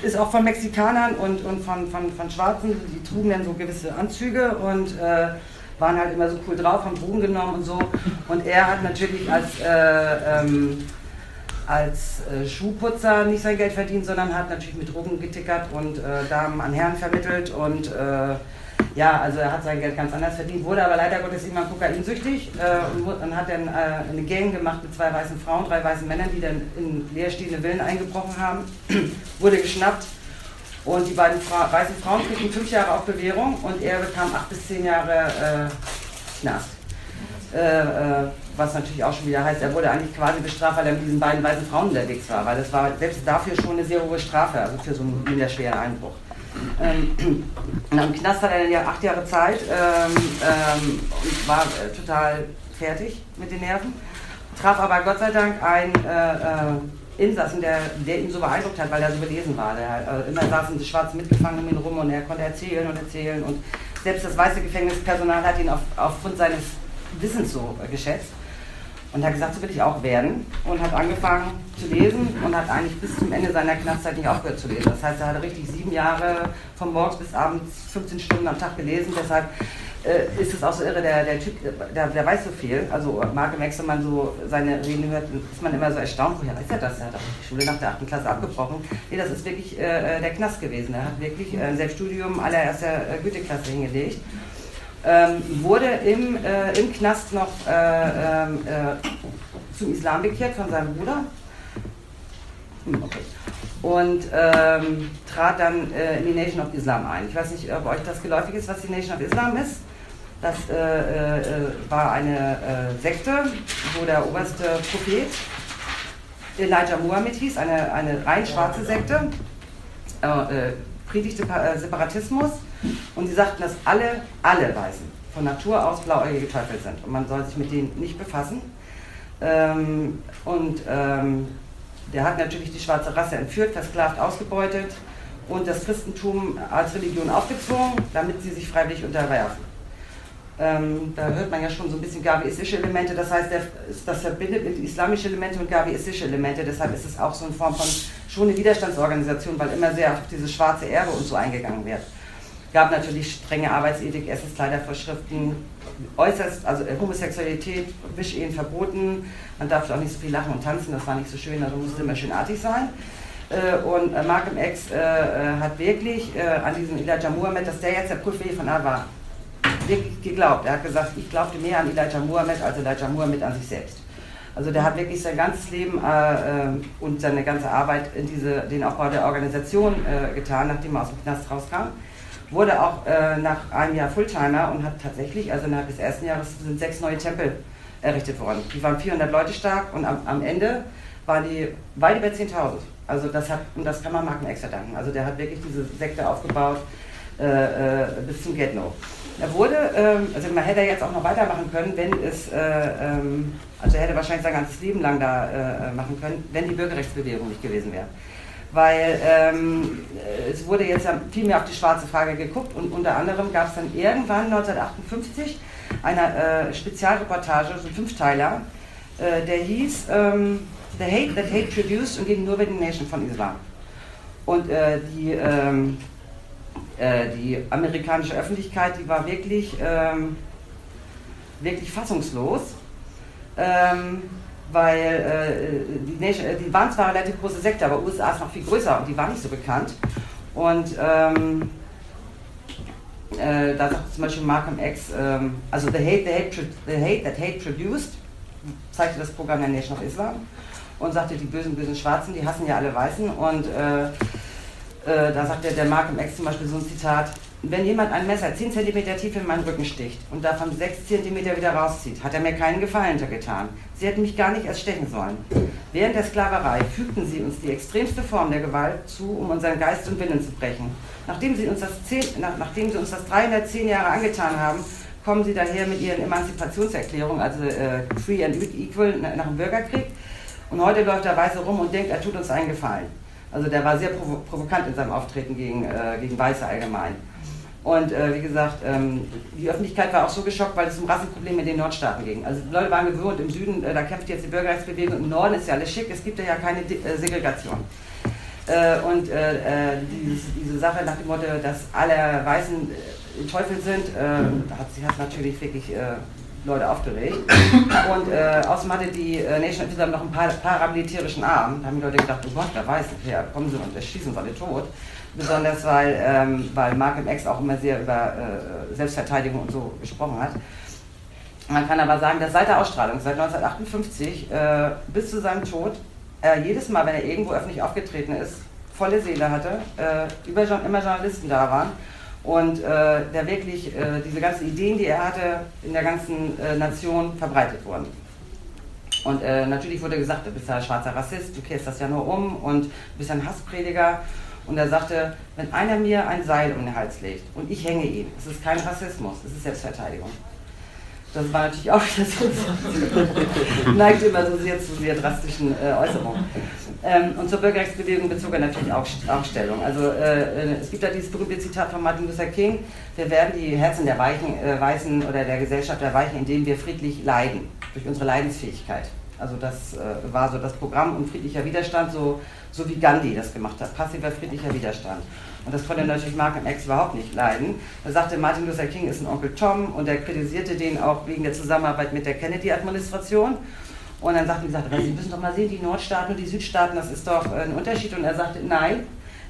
ist auch von Mexikanern und, und von, von, von Schwarzen. Die trugen dann so gewisse Anzüge und äh, waren halt immer so cool drauf, haben Drogen genommen und so. Und er hat natürlich als äh, ähm, als äh, Schuhputzer nicht sein Geld verdient, sondern hat natürlich mit Drogen getickert und äh, Damen an Herren vermittelt und äh, ja, also er hat sein Geld ganz anders verdient, wurde aber leider Gottes irgendwann kokainsüchtig äh, und, und, hat dann äh, eine Gang gemacht mit zwei weißen Frauen, drei weißen Männern, die dann in leerstehende Villen eingebrochen haben, wurde geschnappt und die beiden Fra weißen Frauen kriegten fünf Jahre auf Bewährung und er bekam acht bis zehn Jahre äh, Knast. Was natürlich auch schon wieder heißt, er wurde eigentlich quasi bestraft, weil er mit diesen beiden weißen Frauen unterwegs war, weil das war selbst dafür schon eine sehr hohe Strafe, also für so einen minderschweren Einbruch. Ähm, am Knast hat er dann ja acht Jahre Zeit ähm, ähm, und war äh, total fertig mit den Nerven, traf aber Gott sei Dank einen äh, äh, Insassen, der, der ihn so beeindruckt hat, weil er so belesen war. Der, äh, immer saßen die Schwarzen mitgefangen um ihn rum und er konnte erzählen und erzählen und selbst das weiße Gefängnispersonal hat ihn auf, aufgrund seines Wissens so äh, geschätzt. Und hat gesagt, so will ich auch werden. Und hat angefangen zu lesen und hat eigentlich bis zum Ende seiner Knastzeit nicht aufgehört zu lesen. Das heißt, er hat richtig sieben Jahre von morgens bis abends 15 Stunden am Tag gelesen. Deshalb äh, ist es auch so irre, der, der Typ, der, der weiß so viel. Also Marke Max, wenn man so seine Reden hört, ist man immer so erstaunt, woher weiß er das? Er hat auch die Schule nach der 8. Klasse abgebrochen. Nee, das ist wirklich äh, der Knast gewesen. Er hat wirklich äh, ein Selbststudium allererster äh, Güteklasse hingelegt ähm, wurde im, äh, im Knast noch äh, ähm, äh, zum Islam bekehrt von seinem Bruder. Hm. Und ähm, trat dann äh, in die Nation of Islam ein. Ich weiß nicht, ob euch das geläufig ist, was die Nation of Islam ist. Das äh, äh, war eine Sekte, wo der oberste Prophet Elijah Muhammad hieß, eine, eine rein schwarze Sekte, predigte Separatismus und sie sagten, dass alle, alle Weißen von Natur aus blauäugige Teufel sind und man soll sich mit denen nicht befassen. Ähm, und ähm, der hat natürlich die schwarze Rasse entführt, versklavt, ausgebeutet und das Christentum als Religion aufgezwungen, damit sie sich freiwillig unterwerfen. Ähm, da hört man ja schon so ein bisschen gaviistische Elemente, das heißt, der, das verbindet mit islamische Elemente und gaviistische Elemente, deshalb ist es auch so eine Form von schon eine Widerstandsorganisation, weil immer sehr auf dieses schwarze Erbe und so eingegangen wird. Gab natürlich strenge Arbeitsethik, Essenskleidervorschriften, äußerst, also äh, Homosexualität, Wischehen verboten, man darf auch nicht so viel lachen und tanzen, das war nicht so schön, also musste immer schön artig sein. Äh, und äh, Malcolm X hat wirklich an diesen Elijah Muhammad, dass der jetzt der Prophet von Allah war, wirklich geglaubt. Er hat gesagt, ich glaubte mehr an Elijah Muhammad als Elijah Muhammad an sich selbst. Also der hat wirklich sein ganzes Leben äh, und seine ganze Arbeit in diese, den Aufbau der Organisation äh, getan, nachdem er aus dem Knast rauskam wurde auch äh, nach einem Jahr Fulltimer und hat tatsächlich, also innerhalb des ersten Jahres sind sechs neue Tempel errichtet worden. Die waren 400 Leute stark und am, am Ende waren die weit über 10.000. Also das hat, und das kann man Marken extra danken. Also der hat wirklich diese Sekte aufgebaut äh, äh, bis zum Get-No. Er wurde, ähm, also man hätte jetzt auch noch weitermachen können, wenn es, äh, ähm, also er hätte wahrscheinlich sein ganzes Leben lang da äh, machen können, wenn die Bürgerrechtsbewegung nicht gewesen wäre weil ähm, es wurde jetzt viel mehr auf die schwarze Frage geguckt und unter anderem gab es dann irgendwann 1958 eine äh, Spezialreportage, so ein Fünfteiler, der hieß The Hate That Hate Produced und ging nur über die Nation von Islam. Und die, äh, die amerikanische Öffentlichkeit, die war wirklich, ähm, wirklich fassungslos. Ähm, weil äh, die, Nation, äh, die waren zwar eine relativ große Sekte, aber USA ist noch viel größer und die war nicht so bekannt. Und ähm, äh, da sagt zum Beispiel Malcolm X, ähm, also the hate, the, hate, the hate that hate produced, zeigte das Programm der Nation of Islam und sagte, die bösen, bösen Schwarzen, die hassen ja alle Weißen. Und äh, da sagte der Malcolm X zum Beispiel so ein Zitat, wenn jemand ein Messer 10 cm tief in meinen Rücken sticht und davon 6 cm wieder rauszieht, hat er mir keinen Gefallen getan. Sie hätten mich gar nicht erst stechen sollen. Während der Sklaverei fügten sie uns die extremste Form der Gewalt zu, um unseren Geist und Willen zu brechen. Nachdem sie uns das, 10, nach, nachdem sie uns das 310 Jahre angetan haben, kommen sie daher mit ihren Emanzipationserklärungen, also äh, Free and Equal, nach dem Bürgerkrieg. Und heute läuft der Weiße rum und denkt, er tut uns einen Gefallen. Also der war sehr provo provokant in seinem Auftreten gegen, äh, gegen Weiße allgemein. Und äh, wie gesagt, ähm, die Öffentlichkeit war auch so geschockt, weil es um Rassenprobleme in den Nordstaaten ging. Also Leute waren gewohnt, im Süden, äh, da kämpft jetzt die Bürgerrechtsbewegung, im Norden ist ja alles schick, es gibt ja keine äh, Segregation. Äh, und äh, äh, dieses, diese Sache nach dem Motto, dass alle Weißen Teufel sind, hat sich natürlich wirklich Leute aufgeregt. Und äh, außerdem hatte die äh, Nation of Islam noch einen paramilitärischen Arm. Da haben die Leute gedacht, oh Gott, wer weiß, ja, kommen sie und erschießen sie alle tot. Besonders weil, ähm, weil Malcolm X auch immer sehr über äh, Selbstverteidigung und so gesprochen hat. Man kann aber sagen, dass seit der Ausstrahlung, seit 1958 äh, bis zu seinem Tod, er jedes Mal, wenn er irgendwo öffentlich aufgetreten ist, volle Seele hatte, äh, über, immer Journalisten da waren und äh, der wirklich äh, diese ganzen Ideen, die er hatte, in der ganzen äh, Nation verbreitet wurden. Und natürlich wurde gesagt, du bist ja ein schwarzer Rassist, du kehrst das ja nur um und du bist ein Hassprediger. Und er sagte, wenn einer mir ein Seil um den Hals legt und ich hänge ihn, es ist kein Rassismus, es ist Selbstverteidigung. Das war natürlich auch wieder so, neigt immer so sehr zu sehr drastischen äh, Äußerungen. Ähm, und zur Bürgerrechtsbewegung bezog er natürlich auch, auch Stellung. Also äh, äh, es gibt da dieses berühmte Zitat von Martin Luther King, wir werden die Herzen der Weichen, äh, Weißen oder der Gesellschaft erweichen, indem wir friedlich leiden, durch unsere Leidensfähigkeit. Also das äh, war so das Programm und friedlicher Widerstand, so, so wie Gandhi das gemacht hat, passiver friedlicher Widerstand. Und das konnte natürlich Malcolm X überhaupt nicht leiden. Er sagte, Martin Luther King ist ein Onkel Tom und er kritisierte den auch wegen der Zusammenarbeit mit der Kennedy-Administration. Und dann sagten die, sagte, Sie müssen doch mal sehen, die Nordstaaten und die Südstaaten, das ist doch ein Unterschied. Und er sagte, nein,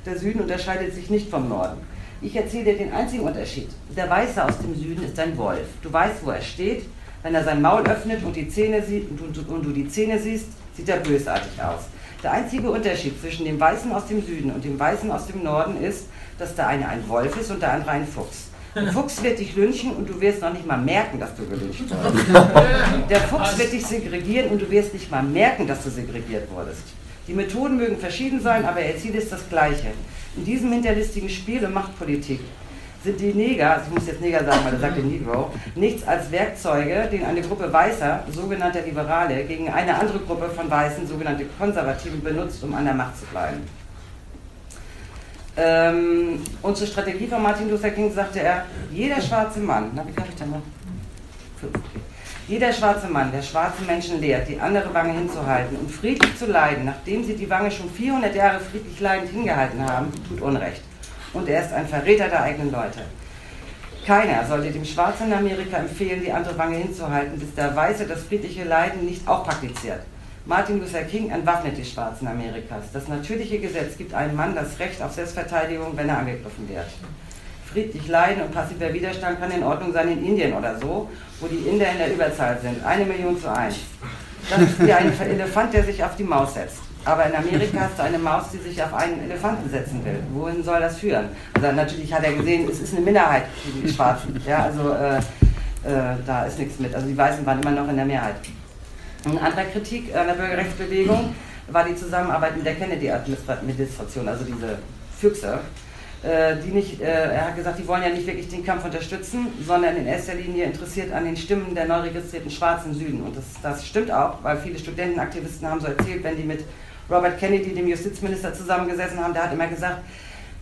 der Süden unterscheidet sich nicht vom Norden. Ich erzähle dir den einzigen Unterschied. Der Weiße aus dem Süden ist ein Wolf. Du weißt, wo er steht. Wenn er sein Maul öffnet und, die Zähne sieht, und, du, und du die Zähne siehst, sieht er bösartig aus. Der einzige Unterschied zwischen dem Weißen aus dem Süden und dem Weißen aus dem Norden ist, dass der eine ein Wolf ist und der andere ein Fuchs. Der Fuchs wird dich lynchen und du wirst noch nicht mal merken, dass du gelyncht wurdest. Der Fuchs wird dich segregieren und du wirst nicht mal merken, dass du segregiert wurdest. Die Methoden mögen verschieden sein, aber ihr Ziel ist das gleiche. In diesem hinterlistigen Spiel um Machtpolitik sind die Neger, also ich muss jetzt Neger sagen, weil er sagte Negro, nichts als Werkzeuge, den eine Gruppe Weißer, sogenannter Liberale, gegen eine andere Gruppe von Weißen, sogenannte Konservativen, benutzt, um an der Macht zu bleiben. Ähm, und zur Strategie von Martin Luther King sagte er, jeder schwarze Mann, na, wie kann ich denn noch? Jeder schwarze Mann, der schwarze Menschen lehrt, die andere Wange hinzuhalten und friedlich zu leiden, nachdem sie die Wange schon 400 Jahre friedlich leidend hingehalten haben, tut Unrecht und er ist ein Verräter der eigenen Leute. Keiner sollte dem Schwarzen in Amerika empfehlen, die andere Wange hinzuhalten, bis der Weiße das friedliche Leiden nicht auch praktiziert. Martin Luther King entwaffnet die Schwarzen Amerikas. Das natürliche Gesetz gibt einem Mann das Recht auf Selbstverteidigung, wenn er angegriffen wird. Friedlich leiden und passiver Widerstand kann in Ordnung sein in Indien oder so, wo die Inder in der Überzahl sind. Eine Million zu eins. Das ist wie ein Elefant, der sich auf die Maus setzt. Aber in Amerika hast du eine Maus, die sich auf einen Elefanten setzen will. Wohin soll das führen? Also natürlich hat er gesehen, es ist eine Minderheit, die Schwarzen. Ja, also äh, äh, da ist nichts mit. Also die Weißen waren immer noch in der Mehrheit. Eine andere Kritik an der Bürgerrechtsbewegung war die Zusammenarbeit mit der Kennedy-Administration, also diese Füchse, äh, die nicht, äh, er hat gesagt, die wollen ja nicht wirklich den Kampf unterstützen, sondern in erster Linie interessiert an den Stimmen der neu registrierten Schwarzen im Süden. Und das, das stimmt auch, weil viele Studentenaktivisten haben so erzählt, wenn die mit Robert Kennedy, dem Justizminister, zusammengesessen haben, der hat immer gesagt,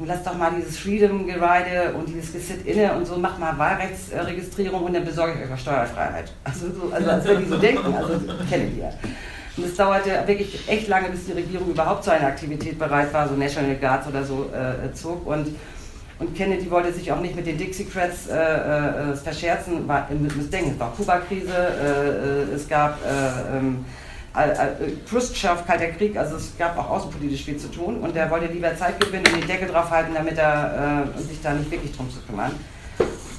lass doch mal dieses Freedom-Geride und dieses Gesit inne und so, macht mal Wahlrechtsregistrierung und dann besorge ich euch Steuerfreiheit. Also, so, also als wenn die so denken, also Kennedy ja. Und es dauerte wirklich echt lange, bis die Regierung überhaupt zu einer Aktivität bereit war, so National Guards oder so äh, zog. Und, und Kennedy wollte sich auch nicht mit den Dixiecrats äh, äh, verscherzen, war, müsst denken, es war Kuba-Krise, äh, äh, es gab äh, ähm, Khrushchev, Kalter Krieg, also es gab auch außenpolitisch viel zu tun und er wollte lieber Zeit gewinnen und die Decke drauf halten, damit er äh, sich da nicht wirklich drum zu kümmern.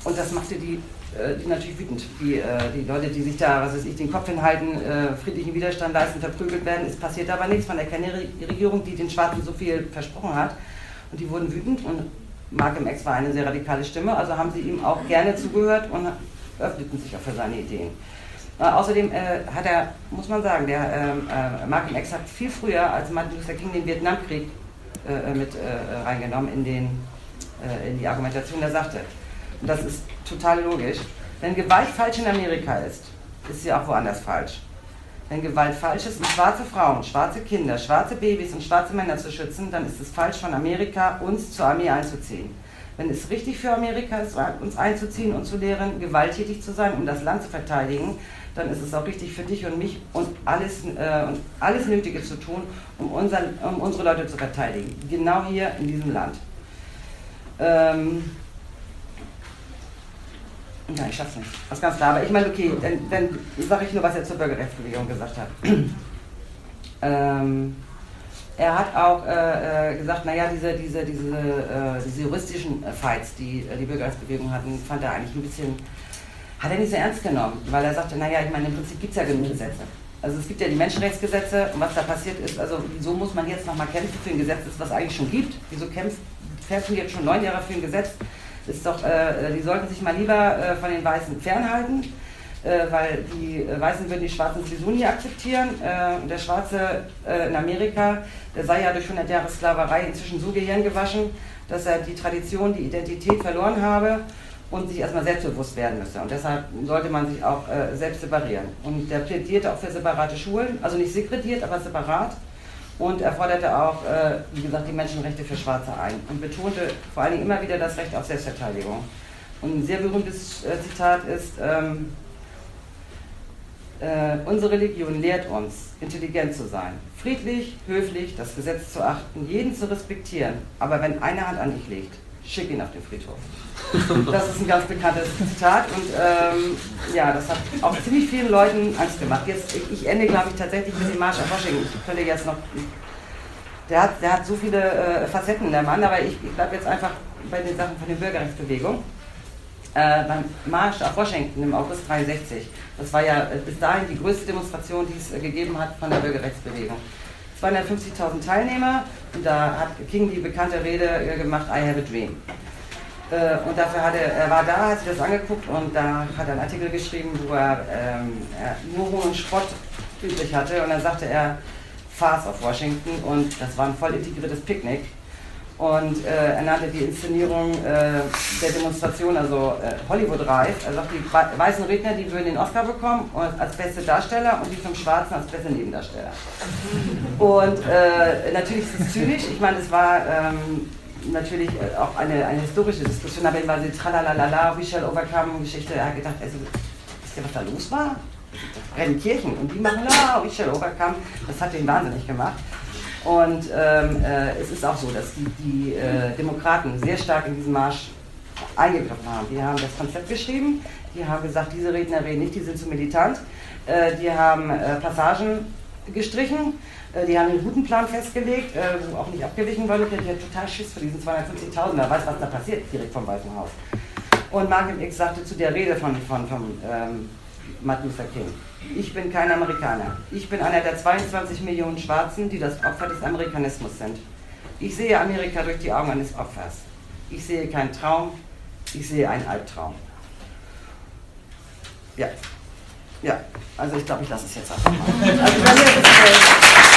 Und das machte die, äh, die natürlich wütend. Die, äh, die Leute, die sich da, was weiß ich, den Kopf hinhalten, äh, friedlichen Widerstand leisten, verprügelt werden, es passiert aber nichts. Man erkennt eine Regierung, die den Schwarzen so viel versprochen hat. Und die wurden wütend und Malcolm X war eine sehr radikale Stimme, also haben sie ihm auch gerne zugehört und öffneten sich auch für seine Ideen. Äh, außerdem äh, hat er, muss man sagen, der ähm, äh, Malcolm X hat viel früher als Martin Luther King den Vietnamkrieg äh, mit reingenommen in, den, in die Argumentation. Er sagte, und das ist total logisch, wenn Gewalt falsch in Amerika ist, ist sie auch woanders falsch. Wenn Gewalt falsch ist, um schwarze Frauen, schwarze Kinder, schwarze Babys und schwarze Männer zu schützen, dann ist es falsch von Amerika, uns zur Armee einzuziehen. Wenn es richtig für Amerika ist, uns einzuziehen und zu lehren, gewalttätig zu sein, um das Land zu verteidigen, dann ist es auch richtig für dich und mich und alles, äh, und alles Nötige zu tun, um, unseren, um unsere Leute zu verteidigen. Genau hier in diesem Land. Ähm ja, ich schaff's nicht. Das ist ganz klar. Aber ich meine, okay, dann, dann sage ich nur, was er zur Bürgerrechtsbewegung gesagt hat. ähm, er hat auch äh, äh gesagt, naja, diese, diese, diese, äh, diese juristischen Fights, die äh, die Bürgerrechtsbewegung hatten, fand er eigentlich ein bisschen hat er nicht so ernst genommen, weil er sagte, naja, ich meine, im Prinzip gibt es ja genug Gesetze. Also es gibt ja die Menschenrechtsgesetze und was da passiert ist, also wieso muss man jetzt nochmal kämpfen für ein Gesetz, das was eigentlich schon gibt? Wieso kämpft, kämpfen jetzt schon neun Jahre für ein Gesetz? Ist doch, äh, die sollten sich mal lieber äh, von den Weißen fernhalten, äh, weil die Weißen würden die Schwarzen sowieso nie akzeptieren. Äh, und der Schwarze äh, in Amerika, der sei ja durch 100 Jahre Sklaverei inzwischen so gehirngewaschen, dass er die Tradition, die Identität verloren habe und sich erstmal selbstbewusst werden müsse. Und deshalb sollte man sich auch äh, selbst separieren. Und der plädierte auch für separate Schulen, also nicht sekretiert, aber separat. Und er forderte auch, äh, wie gesagt, die Menschenrechte für Schwarze ein und betonte vor allen Dingen immer wieder das Recht auf Selbstverteidigung. Und ein sehr berühmtes äh, Zitat ist, ähm, äh, unsere Religion lehrt uns, intelligent zu sein, friedlich, höflich, das Gesetz zu achten, jeden zu respektieren. Aber wenn eine Hand an dich legt, schick ihn auf den Friedhof. Das ist ein ganz bekanntes Zitat und ähm, ja, das hat auch ziemlich vielen Leuten Angst gemacht. Jetzt, ich ende, glaube ich, tatsächlich mit dem Marsch auf Washington. Ich könnte jetzt noch. Der hat, der hat so viele äh, Facetten, der Mann, aber ich, ich bleibe jetzt einfach bei den Sachen von der Bürgerrechtsbewegung. Äh, beim Marsch auf Washington im August 63. Das war ja äh, bis dahin die größte Demonstration, die es äh, gegeben hat von der Bürgerrechtsbewegung. 250.000 Teilnehmer und da hat King die bekannte Rede äh, gemacht, I have a dream. Äh, und dafür hat er, war da, hat sich das angeguckt und da hat er einen Artikel geschrieben, wo er, ähm, er nur hohen Spott übrig hatte und dann sagte er Farce auf Washington und das war ein voll integriertes Picknick. Und äh, er nannte die Inszenierung äh, der Demonstration, also äh, Hollywood reif. Er sagt, die weißen Redner, die würden den Oscar bekommen als beste Darsteller und die fünf Schwarzen als beste Nebendarsteller. Und äh, natürlich ist es zynisch. Ich meine, es war ähm, natürlich äh, auch eine, eine historische Diskussion, aber immer die Tralalala, Michelle Overcome Geschichte. Er hat gedacht, also, wisst ihr, was da los war? Rennen Kirchen und die machen la, Michelle Overcome. Das hat den wahnsinnig gemacht. Und ähm, äh, es ist auch so, dass die, die äh, Demokraten sehr stark in diesen Marsch eingegriffen haben. Die haben das Konzept geschrieben, die haben gesagt, diese Redner reden nicht, die sind zu militant. Äh, die haben äh, Passagen gestrichen, äh, die haben einen guten Plan festgelegt, äh, wo auch nicht abgewichen wurde. Die hat total Schiss vor diesen 250.000, wer weiß, was da passiert, direkt vom Weißen Haus. Und Martin X sagte zu der Rede von, von, von ähm, Martin Luther King, ich bin kein Amerikaner. Ich bin einer der 22 Millionen Schwarzen, die das Opfer des Amerikanismus sind. Ich sehe Amerika durch die Augen eines Opfers. Ich sehe keinen Traum, ich sehe einen Albtraum. Ja. Ja, also ich glaube, ich lasse es jetzt einfach mal. Also bei mir ist es,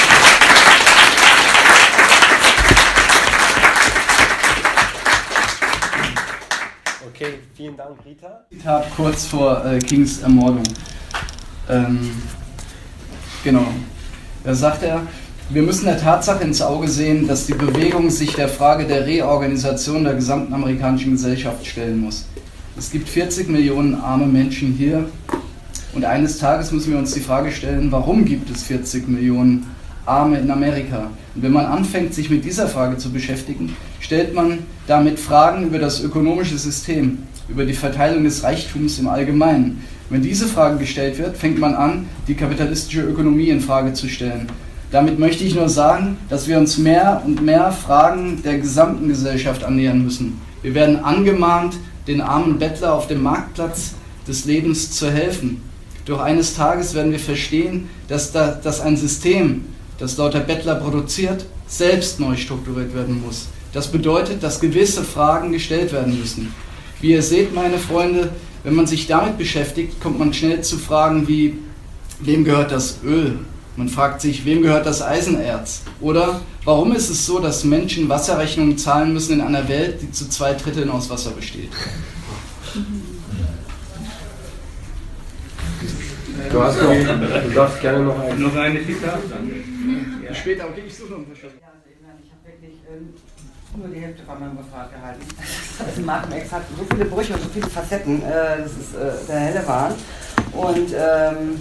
Okay, vielen Dank, Rita. Zitat kurz vor äh, Kings Ermordung. Ähm, genau. Da sagt er, wir müssen der Tatsache ins Auge sehen, dass die Bewegung sich der Frage der Reorganisation der gesamten amerikanischen Gesellschaft stellen muss. Es gibt 40 Millionen arme Menschen hier und eines Tages müssen wir uns die Frage stellen, warum gibt es 40 Millionen Arme in Amerika. Und wenn man anfängt, sich mit dieser Frage zu beschäftigen, stellt man damit Fragen über das ökonomische System, über die Verteilung des Reichtums im Allgemeinen. Wenn diese Frage gestellt wird, fängt man an, die kapitalistische Ökonomie in Frage zu stellen. Damit möchte ich nur sagen, dass wir uns mehr und mehr Fragen der gesamten Gesellschaft annähern müssen. Wir werden angemahnt, den armen Bettler auf dem Marktplatz des Lebens zu helfen. Doch eines Tages werden wir verstehen, dass, da, dass ein System, das lauter Bettler produziert, selbst neu strukturiert werden muss. Das bedeutet, dass gewisse Fragen gestellt werden müssen. Wie ihr seht, meine Freunde, wenn man sich damit beschäftigt, kommt man schnell zu Fragen wie, wem gehört das Öl? Man fragt sich, wem gehört das Eisenerz? Oder warum ist es so, dass Menschen Wasserrechnungen zahlen müssen in einer Welt, die zu zwei Dritteln aus Wasser besteht? Du, hast noch, du darfst gerne noch ein. Noch eine Zitat dann. Ja. Später, okay, ich suche noch ein paar Ja, also ich habe wirklich ähm, nur die Hälfte von meinem Referat gehalten. Also Malcolm X hat so viele Brüche und so viele Facetten, äh, das ist äh, der helle Wahn. Und ähm,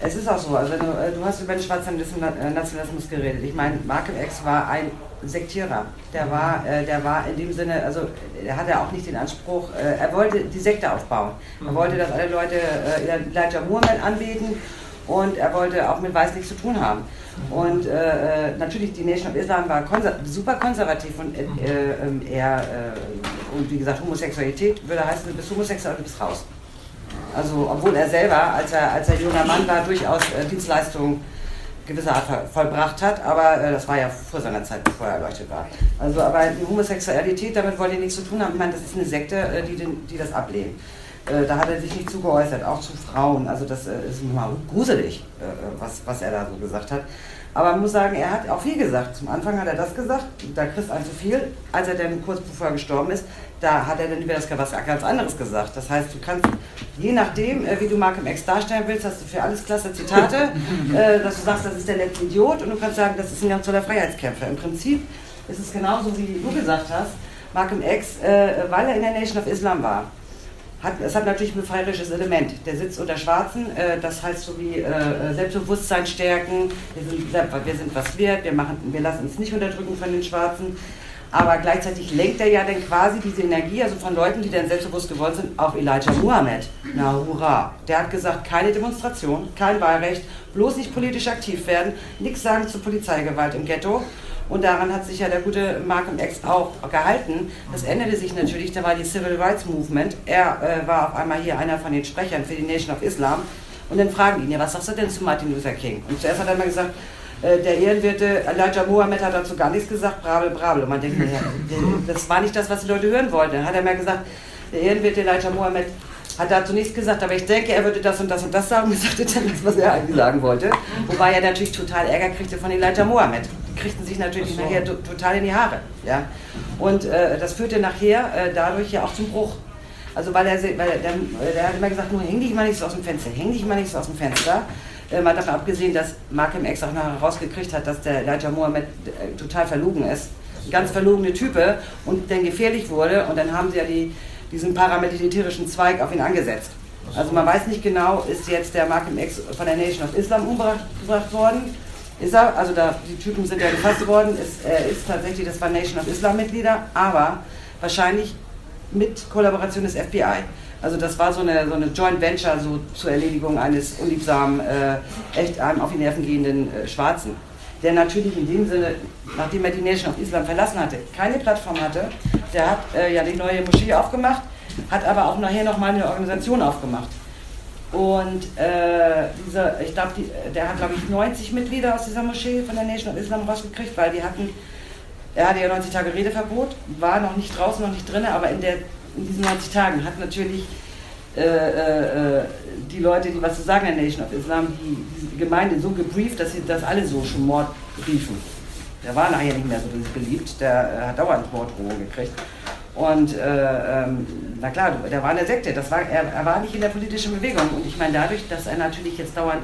es ist auch so, also du, äh, du hast über den schwarzen Nationalismus geredet. Ich meine, Malcolm X war ein Sektierer. Der war, äh, der war in dem Sinne, also er hatte auch nicht den Anspruch, äh, er wollte die Sekte aufbauen. Er mhm. wollte, dass alle Leute äh, Elijah Muhammad anbeten und er wollte auch mit Weiß nichts zu tun haben. Und äh, äh, natürlich, die Nation of Islam war konser super konservativ und äh, ähm, er, und wie gesagt, Homosexualität würde heißen, du bist homosexuell, du bist raus. Also, obwohl er selber, als er, als er junger Mann war, durchaus Dienstleistungen gewisse Art vollbracht hat, aber äh, das war ja vor seiner Zeit, bevor er erleuchtet war. Also, aber die Homosexualität, damit wollte er nichts zu tun haben. Ich meine, das ist eine Sekte, äh, die, den, die das ablehnt. Äh, da hat er sich nicht zu geäußert, auch zu Frauen. Also das äh, ist mal gruselig, äh, was, was er da so gesagt hat. Aber man muss sagen, er hat auch viel gesagt. Zum Anfang hat er das gesagt, da kriegst du ein zu viel. Als er dann kurz bevor er gestorben ist, da hat er dann über das was ganz anderes gesagt. Das heißt, du kannst, je nachdem, äh, wie du Malcolm X darstellen willst, hast du für alles klasse Zitate, äh, dass du sagst, das ist der letzte Idiot und du kannst sagen, das ist ein ganz toller Freiheitskämpfer. Im Prinzip ist es genauso, wie du gesagt hast, Malcolm X, äh, weil er in der Nation of Islam war, hat, es hat natürlich ein befreierisches Element. Der sitzt unter Schwarzen, äh, das heißt so wie äh, Selbstbewusstsein stärken, wir sind, wir sind was wert, wir, machen, wir lassen uns nicht unterdrücken von den Schwarzen. Aber gleichzeitig lenkt er ja dann quasi diese Energie, also von Leuten, die dann selbstbewusst geworden sind, auf Elijah Muhammad. Na hurra. Der hat gesagt, keine Demonstration, kein Wahlrecht, bloß nicht politisch aktiv werden, nichts sagen zur Polizeigewalt im Ghetto. Und daran hat sich ja der gute Malcolm X auch gehalten. Das änderte sich natürlich, da war die Civil Rights Movement. Er äh, war auf einmal hier einer von den Sprechern für die Nation of Islam. Und dann fragen ihn, ja, was sagst du denn zu Martin Luther King? Und zuerst hat er mal gesagt, äh, der Ehrenwerte Elijah Mohammed hat dazu gar nichts gesagt, brabel, brabel. Und man denkt, ja, das war nicht das, was die Leute hören wollten. Dann hat er mal gesagt, der Ehrenwerte Elijah Mohammed hat dazu nichts gesagt, aber ich denke, er würde das und das und das sagen und sagte dann das, was er eigentlich sagen wollte. Wobei er natürlich total Ärger kriegte von Elijah Mohammed. Kriegten sich natürlich so. nachher total in die Haare. Ja? Und äh, das führte nachher äh, dadurch ja auch zum Bruch. Also weil er, weil er, der, der hat immer gesagt, nur häng dich mal nicht so aus dem Fenster, häng dich mal nicht so aus dem Fenster. Äh, mal davon abgesehen, dass Malcolm X auch nachher herausgekriegt hat, dass der Elijah Mohammed äh, total verlogen ist. Ein ganz verlogene Type und dann gefährlich wurde und dann haben sie ja die, diesen paramilitärischen Zweig auf ihn angesetzt. Also man weiß nicht genau, ist jetzt der Malcolm X von der Nation of Islam umgebracht worden? Ist er? Also da, die Typen sind ja gefasst worden. Ist, er ist tatsächlich, das war Nation of Islam Mitglieder, aber wahrscheinlich mit Kollaboration des FBI. Also das war so eine, so eine Joint Venture so zur Erledigung eines unliebsamen, äh, echt einem auf die Nerven gehenden äh, Schwarzen. Der natürlich in dem Sinne, nachdem er die Nation of Islam verlassen hatte, keine Plattform hatte. Der hat äh, ja die neue Moschee aufgemacht, hat aber auch nachher nochmal eine Organisation aufgemacht. Und äh, diese, ich glaube, der hat, glaube ich, 90 Mitglieder aus dieser Moschee von der Nation of Islam rausgekriegt, weil die hatten, er hatte ja 90 Tage Redeverbot, war noch nicht draußen, noch nicht drin, aber in der in diesen 90 Tagen hat natürlich äh, äh, die Leute, die was zu sagen in der Nation of Islam, die, die Gemeinde so gebrieft, dass sie das alle so schon Mord riefen. Der war nachher nicht mehr so beliebt, der äh, hat dauernd Morddrohungen gekriegt. Und äh, ähm, na klar, der war in der Sekte, das war, er, er, war nicht in der politischen Bewegung. Und ich meine, dadurch, dass er natürlich jetzt dauernd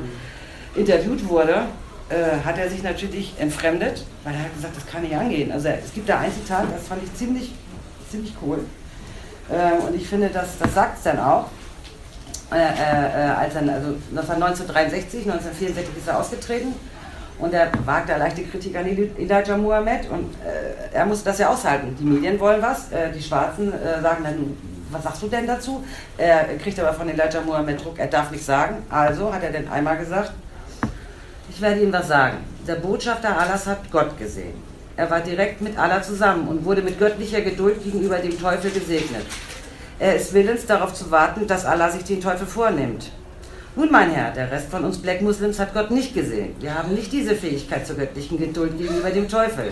interviewt wurde, äh, hat er sich natürlich entfremdet, weil er hat gesagt, das kann nicht angehen. Also es gibt da ein Zitat, das fand ich ziemlich, ziemlich cool. Äh, und ich finde, das, das sagt es dann auch. Äh, äh, als dann, also 1963, 1964 ist er ausgetreten Und er wagt da leichte Kritik an Elijah Muhammad und äh, er muss das ja aushalten. Die Medien wollen was, äh, die Schwarzen äh, sagen dann, was sagst du denn dazu? Er kriegt aber von Elijah Muhammad Druck, er darf nichts sagen. Also hat er denn einmal gesagt, ich werde Ihnen was sagen. Der Botschafter Allahs hat Gott gesehen. Er war direkt mit Allah zusammen und wurde mit göttlicher Geduld gegenüber dem Teufel gesegnet. Er ist willens darauf zu warten, dass Allah sich den Teufel vornimmt. Nun, mein Herr, der Rest von uns Black Muslims hat Gott nicht gesehen. Wir haben nicht diese Fähigkeit zur göttlichen Geduld gegenüber dem Teufel.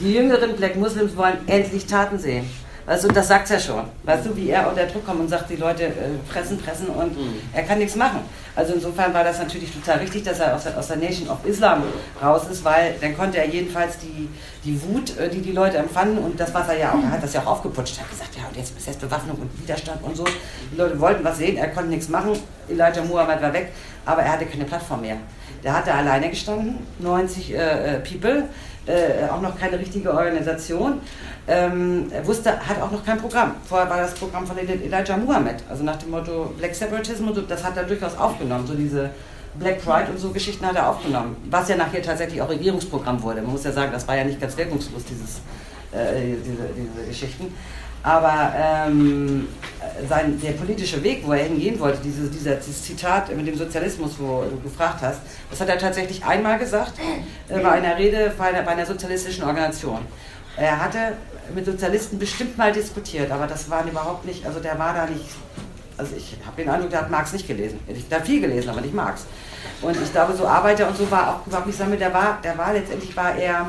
Die jüngeren Black Muslims wollen endlich Taten sehen. Du, das sagt er schon. Weißt du, wie er unter Druck kommt und sagt, die Leute äh, pressen, pressen und mhm. er kann nichts machen. Also insofern war das natürlich total richtig, dass er aus der, aus der, Nation of Islam raus ist, weil dann konnte er jedenfalls die, die Wut, äh, die die Leute empfanden und das, was er ja auch, er hat das ja auch aufgeputscht, hat gesagt, ja und jetzt ist jetzt Bewaffnung und Widerstand und so. Die Leute wollten was sehen, er konnte nichts machen, Elijah Muhammad war weg, aber er hatte keine Plattform mehr. Der hatte alleine gestanden, 90 äh, äh, People, äh, auch noch keine richtige Organisation. Ähm, wusste, hat auch noch kein Programm. Vorher war das Programm von Elijah Muhammad, also nach dem Motto Black Separatism, und das hat er durchaus aufgenommen. So diese Black Pride und so Geschichten hat er aufgenommen. Was ja nachher tatsächlich auch Regierungsprogramm wurde. Man muss ja sagen, das war ja nicht ganz wirkungslos, dieses, äh, diese, diese Geschichten. Aber ähm, sein, der politische Weg, wo er hingehen wollte, diese, dieser, dieses Zitat mit dem Sozialismus, wo du gefragt hast, das hat er tatsächlich einmal gesagt äh, bei einer Rede bei einer, bei einer sozialistischen Organisation. Er hatte mit Sozialisten bestimmt mal diskutiert, aber das war überhaupt nicht, also der war da nicht, also ich habe den Eindruck, der hat Marx nicht gelesen. Der hat viel gelesen, aber nicht Marx. Und ich glaube, so Arbeiter und so war auch überhaupt nicht damit, der war, der war letztendlich war er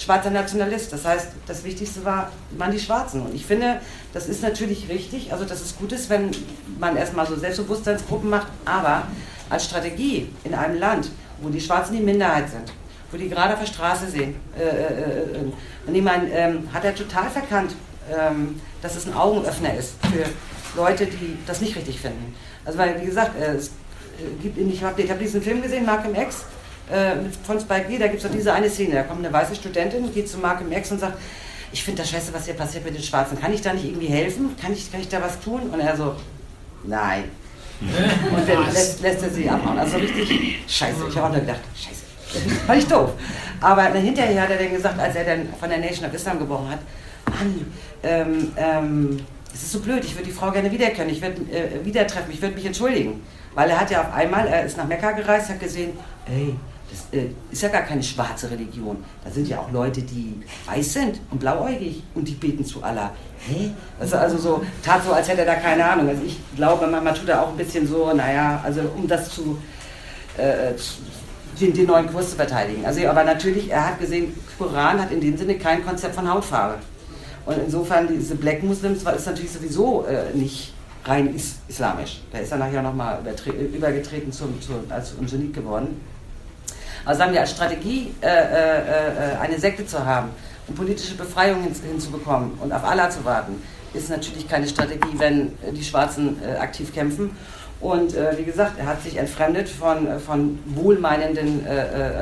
schwarzer Nationalist. Das heißt, das Wichtigste war, waren die Schwarzen. Und ich finde, das ist natürlich richtig, also dass es gut ist, wenn man erstmal so Selbstbewusstseinsgruppen macht, aber als Strategie in einem Land, wo die Schwarzen die Minderheit sind, wo die gerade auf der Straße sehen, äh, äh, äh, ich meine, ähm, hat er total verkannt, ähm, dass es ein Augenöffner ist für Leute, die das nicht richtig finden. Also weil, wie gesagt, äh, es äh, gibt, ich habe hab diesen Film gesehen, Malcolm X, äh, von Spike Lee, da gibt es doch diese eine Szene, da kommt eine weiße Studentin, geht zu Malcolm X und sagt, ich finde das scheiße, was hier passiert mit den Schwarzen. Kann ich da nicht irgendwie helfen? Kann ich, kann ich da was tun? Und er so, nein. Und dann lässt, lässt er sie abhauen. Also richtig scheiße. Ich habe auch nur gedacht, scheiße. Fand ich doof. Aber hinterher hat er dann gesagt, als er dann von der Nation of Islam gebrochen hat, Mann, ähm, ähm, es ist so blöd, ich würde die Frau gerne wiedererkennen, ich würde äh, wieder treffen, ich würde mich entschuldigen. Weil er hat ja auf einmal, er ist nach Mekka gereist, hat gesehen, ey, das äh, ist ja gar keine schwarze Religion. Da sind ja auch Leute, die weiß sind und blauäugig und die beten zu Allah. Hä? Also, also so, tat so, als hätte er da keine Ahnung. Also ich glaube, manchmal tut er auch ein bisschen so, naja, also um das zu, äh, den, den, neuen Kurs zu verteidigen. Also, aber natürlich, er hat gesehen, Koran hat in dem Sinne kein Konzept von Hautfarbe. Und insofern, diese Black Muslims ist natürlich sowieso äh, nicht rein is islamisch. Da ist er nachher nochmal übergetreten zum, zum, als Sunnit geworden. Also sagen wir als Strategie, äh, äh, äh, eine Sekte zu haben und politische Befreiung hin, hinzubekommen und auf Allah zu warten, ist natürlich keine Strategie, wenn die Schwarzen äh, aktiv kämpfen. Und äh, wie gesagt, er hat sich entfremdet von, äh, von wohlmeinenden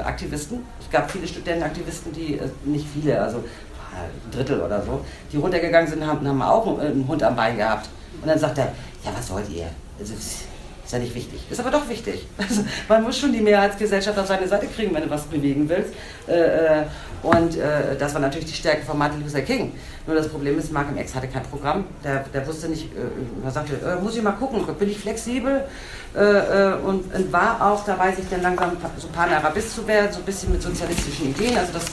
Aktivisten. Es gab viele Studentenaktivisten, die, nicht viele, also ein Drittel oder so, die runtergegangen sind, haben, haben auch einen Hund am Bein gehabt. Und dann sagt er, ja, was wollt ihr? Also, ist ja nicht wichtig. Ist aber doch wichtig. Also man muss schon die Mehrheitsgesellschaft auf seine Seite kriegen, wenn du was bewegen willst. Äh, äh, und äh, das war natürlich die Stärke von Martin Luther King. Nur das Problem ist, Malcolm X hatte kein Programm. Der, der wusste nicht, er sagte, muss ich mal gucken, bin ich flexibel? Und, war auch dabei, sich dann langsam so Pan-Arabist zu werden, so ein bisschen mit sozialistischen Ideen. Also das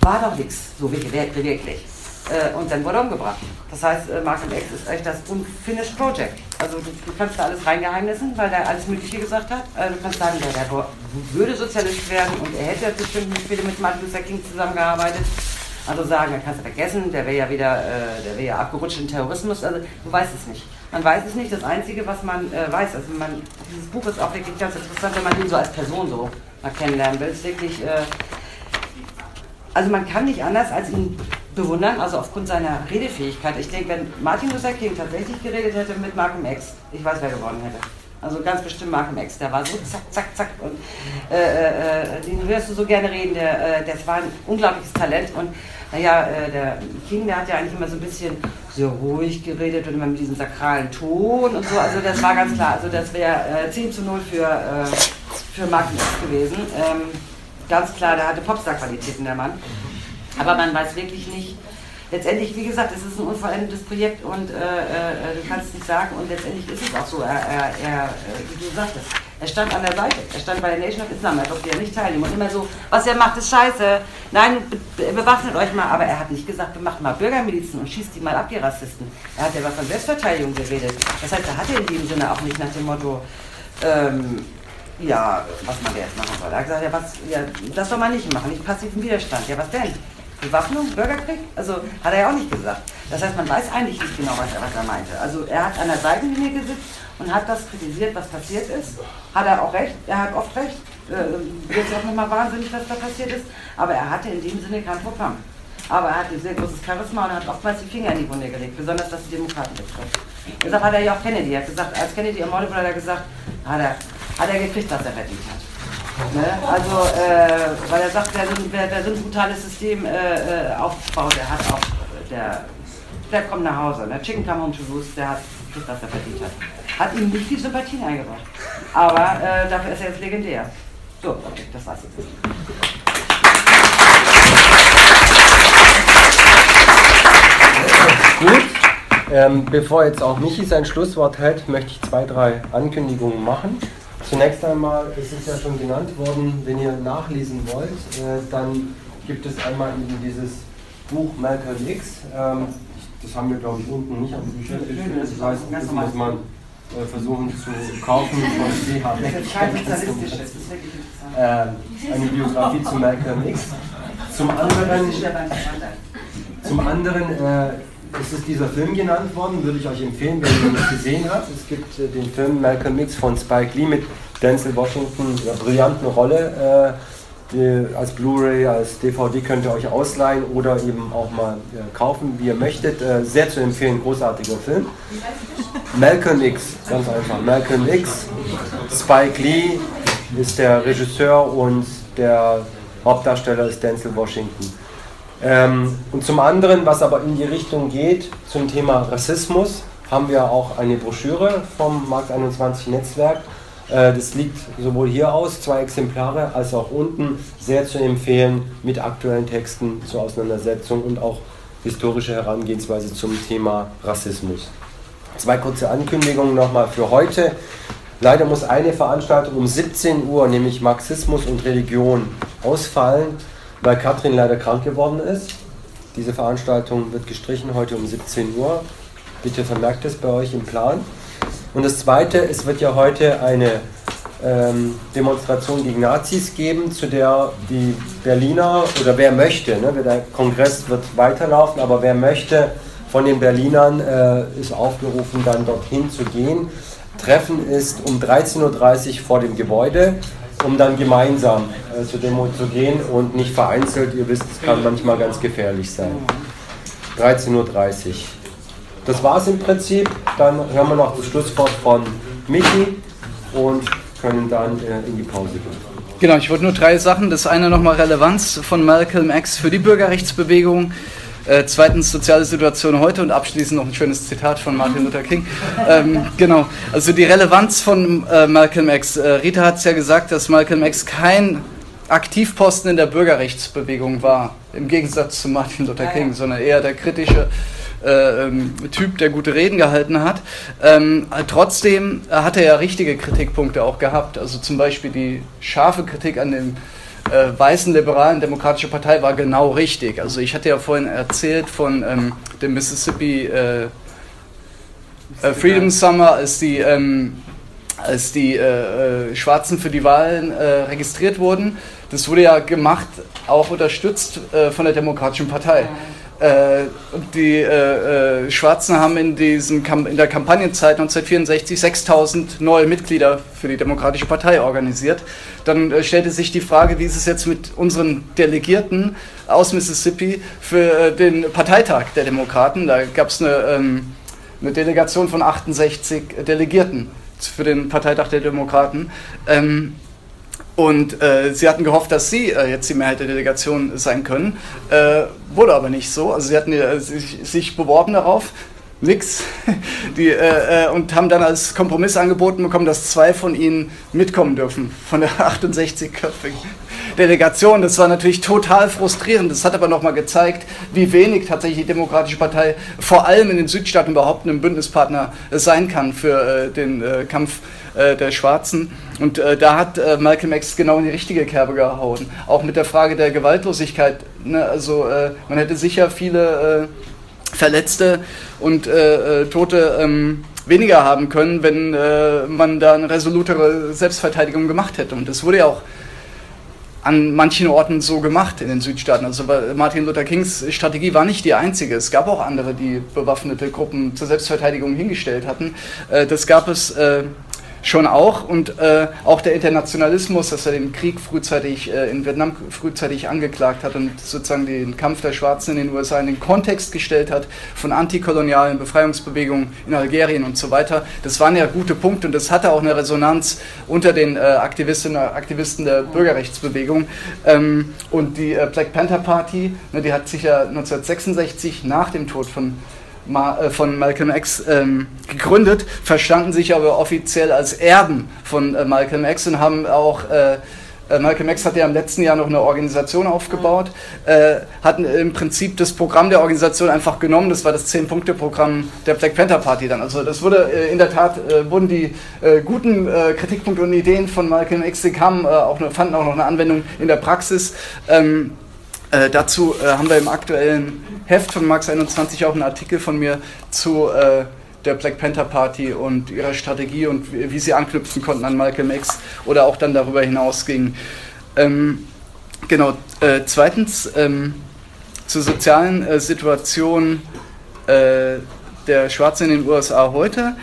war doch nichts, so wirklich. Äh, und dann wurde er umgebracht. Das heißt, äh, Malcolm X ist echt das Unfinished Project. Also du, du, kannst da alles reingeheimnissen, weil er alles Mögliche gesagt hat. Also du kannst sagen, der, der würde Sozialist werden und er hätte bestimmt nicht wieder mit Martin Luther King zusammengearbeitet. Also sagen, dann kannst du vergessen, der wäre ja wieder, äh, der wäre ja abgerutscht in Terrorismus. Also du weißt es nicht. Man weiß es nicht. Das Einzige, was man äh, weiß, also man, dieses Buch ist auch wirklich ganz interessant, wenn man ihn so als Person so mal kennenlernen will. Es ist wirklich, äh, also man kann nicht anders als ihn bewundern, also aufgrund seiner Redefähigkeit. Ich denke, wenn Martin Luther King tatsächlich geredet hätte mit Malcolm X, ich weiß, wer gewonnen hätte. Also ganz bestimmt Malcolm X, der war so zack, zack, zack. Und äh, äh, äh den hörst du so gerne reden, der, äh, das war ein unglaubliches Talent. Und naja, äh, der King, der hat ja eigentlich immer so ein bisschen so ruhig geredet und immer mit diesem sakralen Ton und so. Also das war ganz klar. Also das wäre äh, 10 zu 0 für für Magnus gewesen. Ähm, ganz klar, der hatte Popstar-Qualitäten, der Mann. Aber man weiß wirklich nicht, letztendlich, wie gesagt, es ist ein unvollendetes Projekt und äh, äh, du kannst es nicht sagen und letztendlich ist es auch so. Er, er, er, äh, wie du sagtest, er stand an der Seite, er stand bei der Nation of Islam, er durfte ja nicht teilnehmen und immer so, was er macht, ist scheiße. Nein, be bewaffnet euch mal, aber er hat nicht gesagt, macht mal Bürgermilizen und schießt die mal ab, die Rassisten. Er hat ja was von Selbstverteidigung geredet. Das heißt, er hatte in dem Sinne auch nicht nach dem Motto, ähm, ja, was man jetzt machen soll. Er hat gesagt, ja, was, ja, das soll man nicht machen, nicht passiven Widerstand. Ja, was denn? Bewaffnung, Bürgerkrieg? Also hat er ja auch nicht gesagt. Das heißt, man weiß eigentlich nicht genau, was er, was er meinte. Also er hat an der Seitenlinie gesitzt und hat das kritisiert, was passiert ist. Hat er auch recht, er hat oft recht. Äh, jetzt auch nochmal wahnsinnig, was da passiert ist. Aber er hatte in dem Sinne kein Programm. Aber er hatte sehr großes Charisma und hat oftmals die Finger in die Wunde gelegt, besonders was die Demokraten betrifft. Deshalb hat er ja auch Kennedy, er hat gesagt, als Kennedy ermordet wurde, hat er gesagt, hat er, hat er gekriegt, was er verdient hat. Ne? Also, äh, weil er sagt, wer so, wer, wer so ein brutales System äh, äh aufbaut, der hat auch, der, der kommt nach Hause. Der ne? Chicken come home to roost, der hat kriegt, was er verdient hat. Hat ihm nicht die Sympathien eingebracht. Aber äh, dafür ist er jetzt legendär. So, okay, das war's jetzt. Gut. Ähm, bevor jetzt auch Michi sein Schlusswort hält, möchte ich zwei, drei Ankündigungen machen. Zunächst einmal ist es ja schon genannt worden, wenn ihr nachlesen wollt, äh, dann gibt es einmal eben dieses Buch Malcolm X. Ähm, das haben wir, glaube ich, unten nicht am Büchertisch. Das heißt, das muss man äh, versuchen zu kaufen von CH äh, Eine Biografie zu Malcolm X. Zum anderen, zum anderen äh, es ist dieser Film genannt worden, würde ich euch empfehlen, wenn ihr ihn nicht gesehen habt. Es gibt äh, den Film Malcolm X von Spike Lee mit Denzel Washington, einer brillanten Rolle. Äh, als Blu-ray, als DVD könnt ihr euch ausleihen oder eben auch mal kaufen, wie ihr möchtet. Äh, sehr zu empfehlen, großartiger Film. Malcolm X, ganz einfach. Malcolm X, Spike Lee ist der Regisseur und der Hauptdarsteller ist Denzel Washington. Ähm, und zum anderen, was aber in die Richtung geht, zum Thema Rassismus, haben wir auch eine Broschüre vom Markt 21 Netzwerk. Äh, das liegt sowohl hier aus, zwei Exemplare, als auch unten, sehr zu empfehlen mit aktuellen Texten zur Auseinandersetzung und auch historische Herangehensweise zum Thema Rassismus. Zwei kurze Ankündigungen nochmal für heute. Leider muss eine Veranstaltung um 17 Uhr, nämlich Marxismus und Religion, ausfallen weil Katrin leider krank geworden ist. Diese Veranstaltung wird gestrichen heute um 17 Uhr. Bitte vermerkt es bei euch im Plan. Und das Zweite, es wird ja heute eine ähm, Demonstration gegen Nazis geben, zu der die Berliner oder wer möchte, ne, der Kongress wird weiterlaufen, aber wer möchte von den Berlinern äh, ist aufgerufen, dann dorthin zu gehen. Treffen ist um 13.30 Uhr vor dem Gebäude um dann gemeinsam äh, zur Demo zu gehen und nicht vereinzelt. Ihr wisst, es kann manchmal ganz gefährlich sein. 13.30 Uhr. Das war es im Prinzip. Dann hören wir noch das Schlusswort von Michi und können dann äh, in die Pause gehen. Genau, ich wollte nur drei Sachen. Das eine nochmal Relevanz von Malcolm X für die Bürgerrechtsbewegung. Äh, zweitens soziale Situation heute und abschließend noch ein schönes Zitat von Martin Luther King. Ähm, genau, also die Relevanz von äh, Malcolm X. Äh, Rita hat es ja gesagt, dass Malcolm X kein Aktivposten in der Bürgerrechtsbewegung war, im Gegensatz zu Martin Luther King, sondern eher der kritische äh, ähm, Typ, der gute Reden gehalten hat. Ähm, trotzdem hat er ja richtige Kritikpunkte auch gehabt, also zum Beispiel die scharfe Kritik an dem äh, weißen liberalen Demokratische Partei war genau richtig. Also ich hatte ja vorhin erzählt von ähm, dem Mississippi äh, äh, Freedom Summer, als die, ähm, als die äh, äh, Schwarzen für die Wahlen äh, registriert wurden. Das wurde ja gemacht, auch unterstützt von der Demokratischen Partei. Äh, die äh, äh, Schwarzen haben in, diesem, in der Kampagnenzeit 1964 6000 neue Mitglieder für die Demokratische Partei organisiert. Dann äh, stellte sich die Frage, wie ist es jetzt mit unseren Delegierten aus Mississippi für äh, den Parteitag der Demokraten? Da gab es eine, ähm, eine, Delegation von 68 Delegierten für den Parteitag der Demokraten. Ähm, und äh, sie hatten gehofft, dass sie äh, jetzt die Mehrheit der Delegation sein können. Äh, wurde aber nicht so. Also sie hatten äh, sich, sich, beworben darauf. Nix. Die, äh, äh, und haben dann als Kompromiss angeboten bekommen, dass zwei von ihnen mitkommen dürfen, von der 68-köpfigen Delegation. Das war natürlich total frustrierend. Das hat aber nochmal gezeigt, wie wenig tatsächlich die Demokratische Partei vor allem in den Südstaaten überhaupt ein Bündnispartner sein kann für äh, den äh, Kampf äh, der Schwarzen. Und äh, da hat äh, Malcolm X genau in die richtige Kerbe gehauen. Auch mit der Frage der Gewaltlosigkeit. Ne? Also man hätte sicher viele Verletzte und äh, äh, Tote ähm, weniger haben können, wenn äh, man da eine resolutere Selbstverteidigung gemacht hätte. Und das wurde ja auch an manchen Orten so gemacht in den Südstaaten. Also Martin Luther Kings Strategie war nicht die einzige. Es gab auch andere, die bewaffnete Gruppen zur Selbstverteidigung hingestellt hatten. Äh, das gab es äh, schon auch und äh, auch der Internationalismus, dass er den Krieg frühzeitig äh, in Vietnam frühzeitig angeklagt hat und sozusagen den Kampf der Schwarzen in den USA in den Kontext gestellt hat von antikolonialen Befreiungsbewegungen in Algerien und so weiter. Das waren ja gute Punkte und das hatte auch eine Resonanz unter den äh, Aktivistinnen und Aktivisten der Bürgerrechtsbewegung. Ähm, und die äh, Black Panther Party, ne, die hat sich ja 1966 nach dem Tod von von Malcolm X ähm, gegründet, verstanden sich aber offiziell als Erben von äh, Malcolm X und haben auch äh, äh Malcolm X hat ja im letzten Jahr noch eine Organisation aufgebaut, äh, hatten im Prinzip das Programm der Organisation einfach genommen, das war das Zehn-Punkte-Programm der Black Panther Party dann. Also das wurde äh, in der Tat, äh, wurden die guten Kritikpunkte und Ideen von Malcolm X, die kamen, auch, fanden auch noch eine Anwendung in der Praxis. Ähm, äh, dazu äh, haben wir im aktuellen Heft von Max 21 auch einen Artikel von mir zu äh, der Black Panther Party und ihrer Strategie und wie, wie, sie anknüpfen konnten an Malcolm X oder auch dann darüber hinausgingen. Ähm, genau, äh, zweitens ähm, zur sozialen äh, Situation äh, der Schwarzen in den USA heute.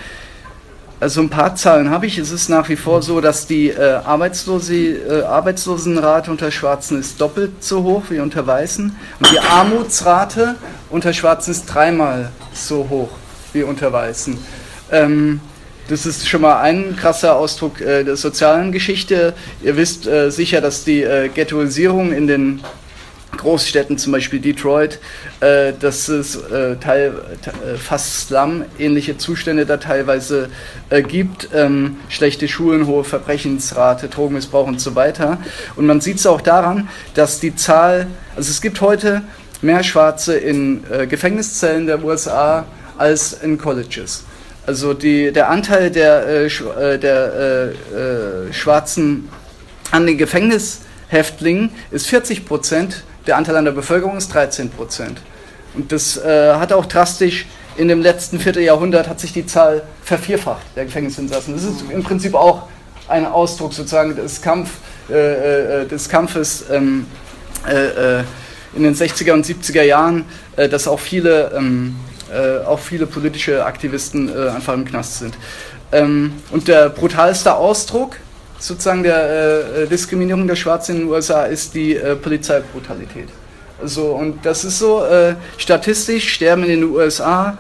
Also ein paar Zahlen habe ich. Es ist nach wie vor so, dass die äh, Arbeitslose, äh, Arbeitslosenrate unter Schwarzen ist doppelt so hoch wie unter Weißen. Und die Armutsrate unter Schwarzen ist dreimal so hoch wie unter Weißen. Ähm, das ist schon mal ein krasser Ausdruck äh, der sozialen Geschichte. Ihr wisst äh, sicher, dass die äh, Ghettoisierung in den Großstädten, zum Beispiel Detroit, äh, dass es äh, teil, äh, fast Slum-ähnliche Zustände da teilweise äh, gibt. Ähm, schlechte Schulen, hohe Verbrechensrate, Drogenmissbrauch und so weiter. Und man sieht es auch daran, dass die Zahl, also es gibt heute mehr Schwarze in äh, Gefängniszellen der USA als in Colleges. Also die, der Anteil der, äh, der Schwarzen an den Gefängnishäftlingen ist 40 Prozent der Anteil an der Bevölkerung ist 13 Prozent. Und das äh, hat auch drastisch in dem letzten Vierteljahrhundert hat sich die Zahl vervierfacht der Gefängnisinsassen. Das ist im Prinzip auch ein Ausdruck sozusagen des, Kampf, äh, äh des Kampfes ähm, äh, äh in den 60er und 70er Jahren, äh, dass auch viele, ähm, auch viele politische Aktivisten einfach im Knast sind. Ähm, und der brutalste Ausdruck sozusagen der äh, Diskriminierung der Schwarzen in den USA ist die äh, Polizeibrutalität. Also, und das ist so, äh, statistisch sterben in den USA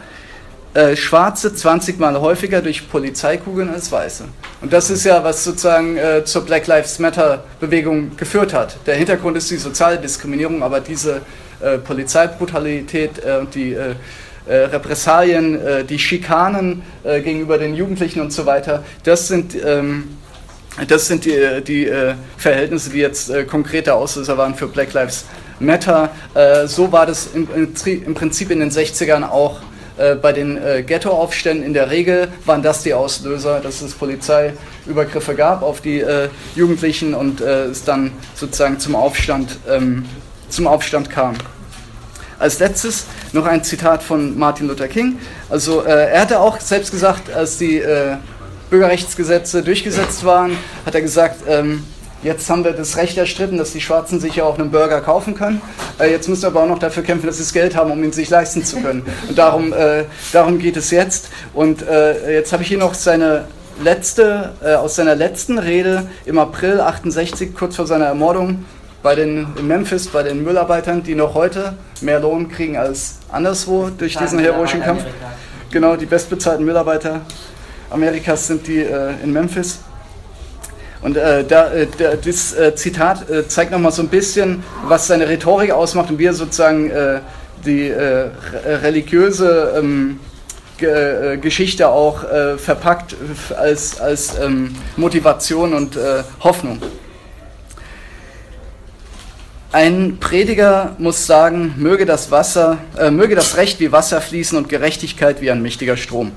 äh, Schwarze 20 Mal häufiger durch Polizeikugeln als Weiße. Und das ist ja, was sozusagen äh, zur Black Lives Matter Bewegung geführt hat. Der Hintergrund ist die soziale Diskriminierung, aber diese äh, Polizeibrutalität und die Repressalien, die Schikanen gegenüber den Jugendlichen und so weiter, das sind ähm, das sind die, die äh, Verhältnisse, die jetzt äh, konkrete Auslöser waren für Black Lives Matter. Äh, so war das im, im, Prinzip in den 60ern auch äh, bei den äh, Ghettoaufständen. In der Regel waren das die Auslöser, dass es Polizeiübergriffe gab auf die äh, Jugendlichen und es dann sozusagen zum Aufstand, ähm, zum Aufstand kam. Als letztes noch ein Zitat von Martin Luther King. Also er hatte auch selbst gesagt, als die Bürgerrechtsgesetze durchgesetzt waren, hat er gesagt, ähm, jetzt haben wir das Recht erstritten, dass die Schwarzen sich ja auch einen Burger kaufen können. Äh, jetzt müssen wir aber auch noch dafür kämpfen, dass sie das Geld haben, um ihn sich leisten zu können. Und darum, äh, darum geht es jetzt. Und äh, jetzt habe ich hier noch seine letzte, äh, aus seiner letzten Rede im April 68, kurz vor seiner Ermordung, bei den, in Memphis bei den Müllarbeitern, die noch heute mehr Lohn kriegen als anderswo durch diesen heroischen Kampf. Genau, die bestbezahlten Müllarbeiter Amerikas sind die äh, in Memphis. Und äh, da, äh, der, das äh, Zitat äh, zeigt nochmal so ein bisschen, was seine Rhetorik ausmacht und wie er sozusagen äh, die religiöse ähm, äh, Geschichte auch verpackt als, als ähm, Motivation und Hoffnung. Ein Prediger muss sagen, möge das Wasser, möge das Recht wie Wasser fließen und Gerechtigkeit wie ein mächtiger Strom.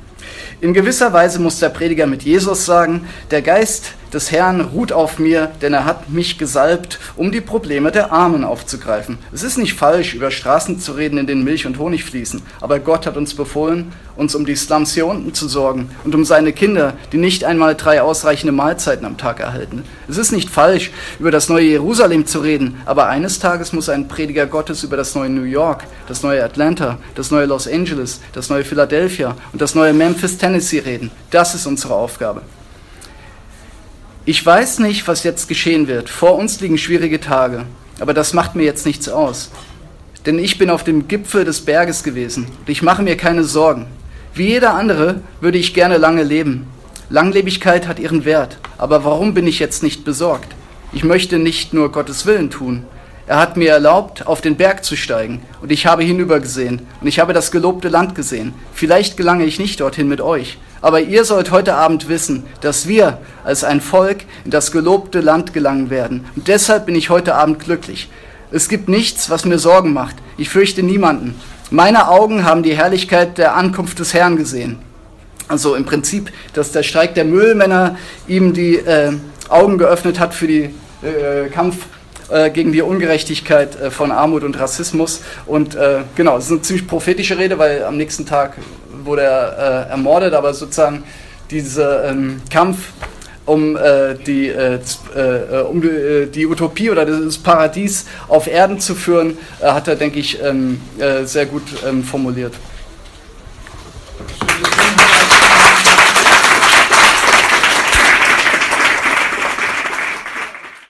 In gewisser Weise muss der Prediger mit Jesus sagen, der Geist des Herrn ruht auf mir, denn er hat mich gesalbt, um die Probleme der Armen aufzugreifen. Es ist nicht falsch, über Straßen zu reden, in denen Milch und Honig fließen, aber Gott hat uns befohlen, uns um die Slums hier unten zu sorgen und um seine Kinder, die nicht einmal drei ausreichende Mahlzeiten am Tag erhalten. Es ist nicht falsch, über das neue Jerusalem zu reden, aber eines Tages muss ein Prediger Gottes über das neue New York, das neue Atlanta, das neue Los Angeles, das neue Philadelphia und das neue Memphis, Tennessee reden. Das ist unsere Aufgabe. Ich weiß nicht, was jetzt geschehen wird. Vor uns liegen schwierige Tage. Aber das macht mir jetzt nichts aus. Denn ich bin auf dem Gipfel des Berges gewesen und ich mache mir keine Sorgen. Wie jeder andere würde ich gerne lange leben. Langlebigkeit hat ihren Wert. Aber warum bin ich jetzt nicht besorgt? Ich möchte nicht nur Gottes Willen tun. Er hat mir erlaubt, auf den Berg zu steigen, und ich habe hinübergesehen, und ich habe das gelobte Land gesehen. Vielleicht gelange ich nicht dorthin mit euch, aber ihr sollt heute Abend wissen, dass wir als ein Volk in das gelobte Land gelangen werden. Und deshalb bin ich heute Abend glücklich. Es gibt nichts, was mir Sorgen macht. Ich fürchte niemanden. Meine Augen haben die Herrlichkeit der Ankunft des Herrn gesehen. Also im Prinzip, dass der Streik der Müllmänner ihm die äh, Augen geöffnet hat für den äh, Kampf äh, gegen die Ungerechtigkeit äh, von Armut und Rassismus. Und äh, genau, es ist eine ziemlich prophetische Rede, weil am nächsten Tag wurde er äh, ermordet, aber sozusagen dieser ähm, Kampf um, äh, die, äh, um die Utopie oder das Paradies auf Erden zu führen, hat er, denke ich, ähm, sehr gut ähm, formuliert. Applaus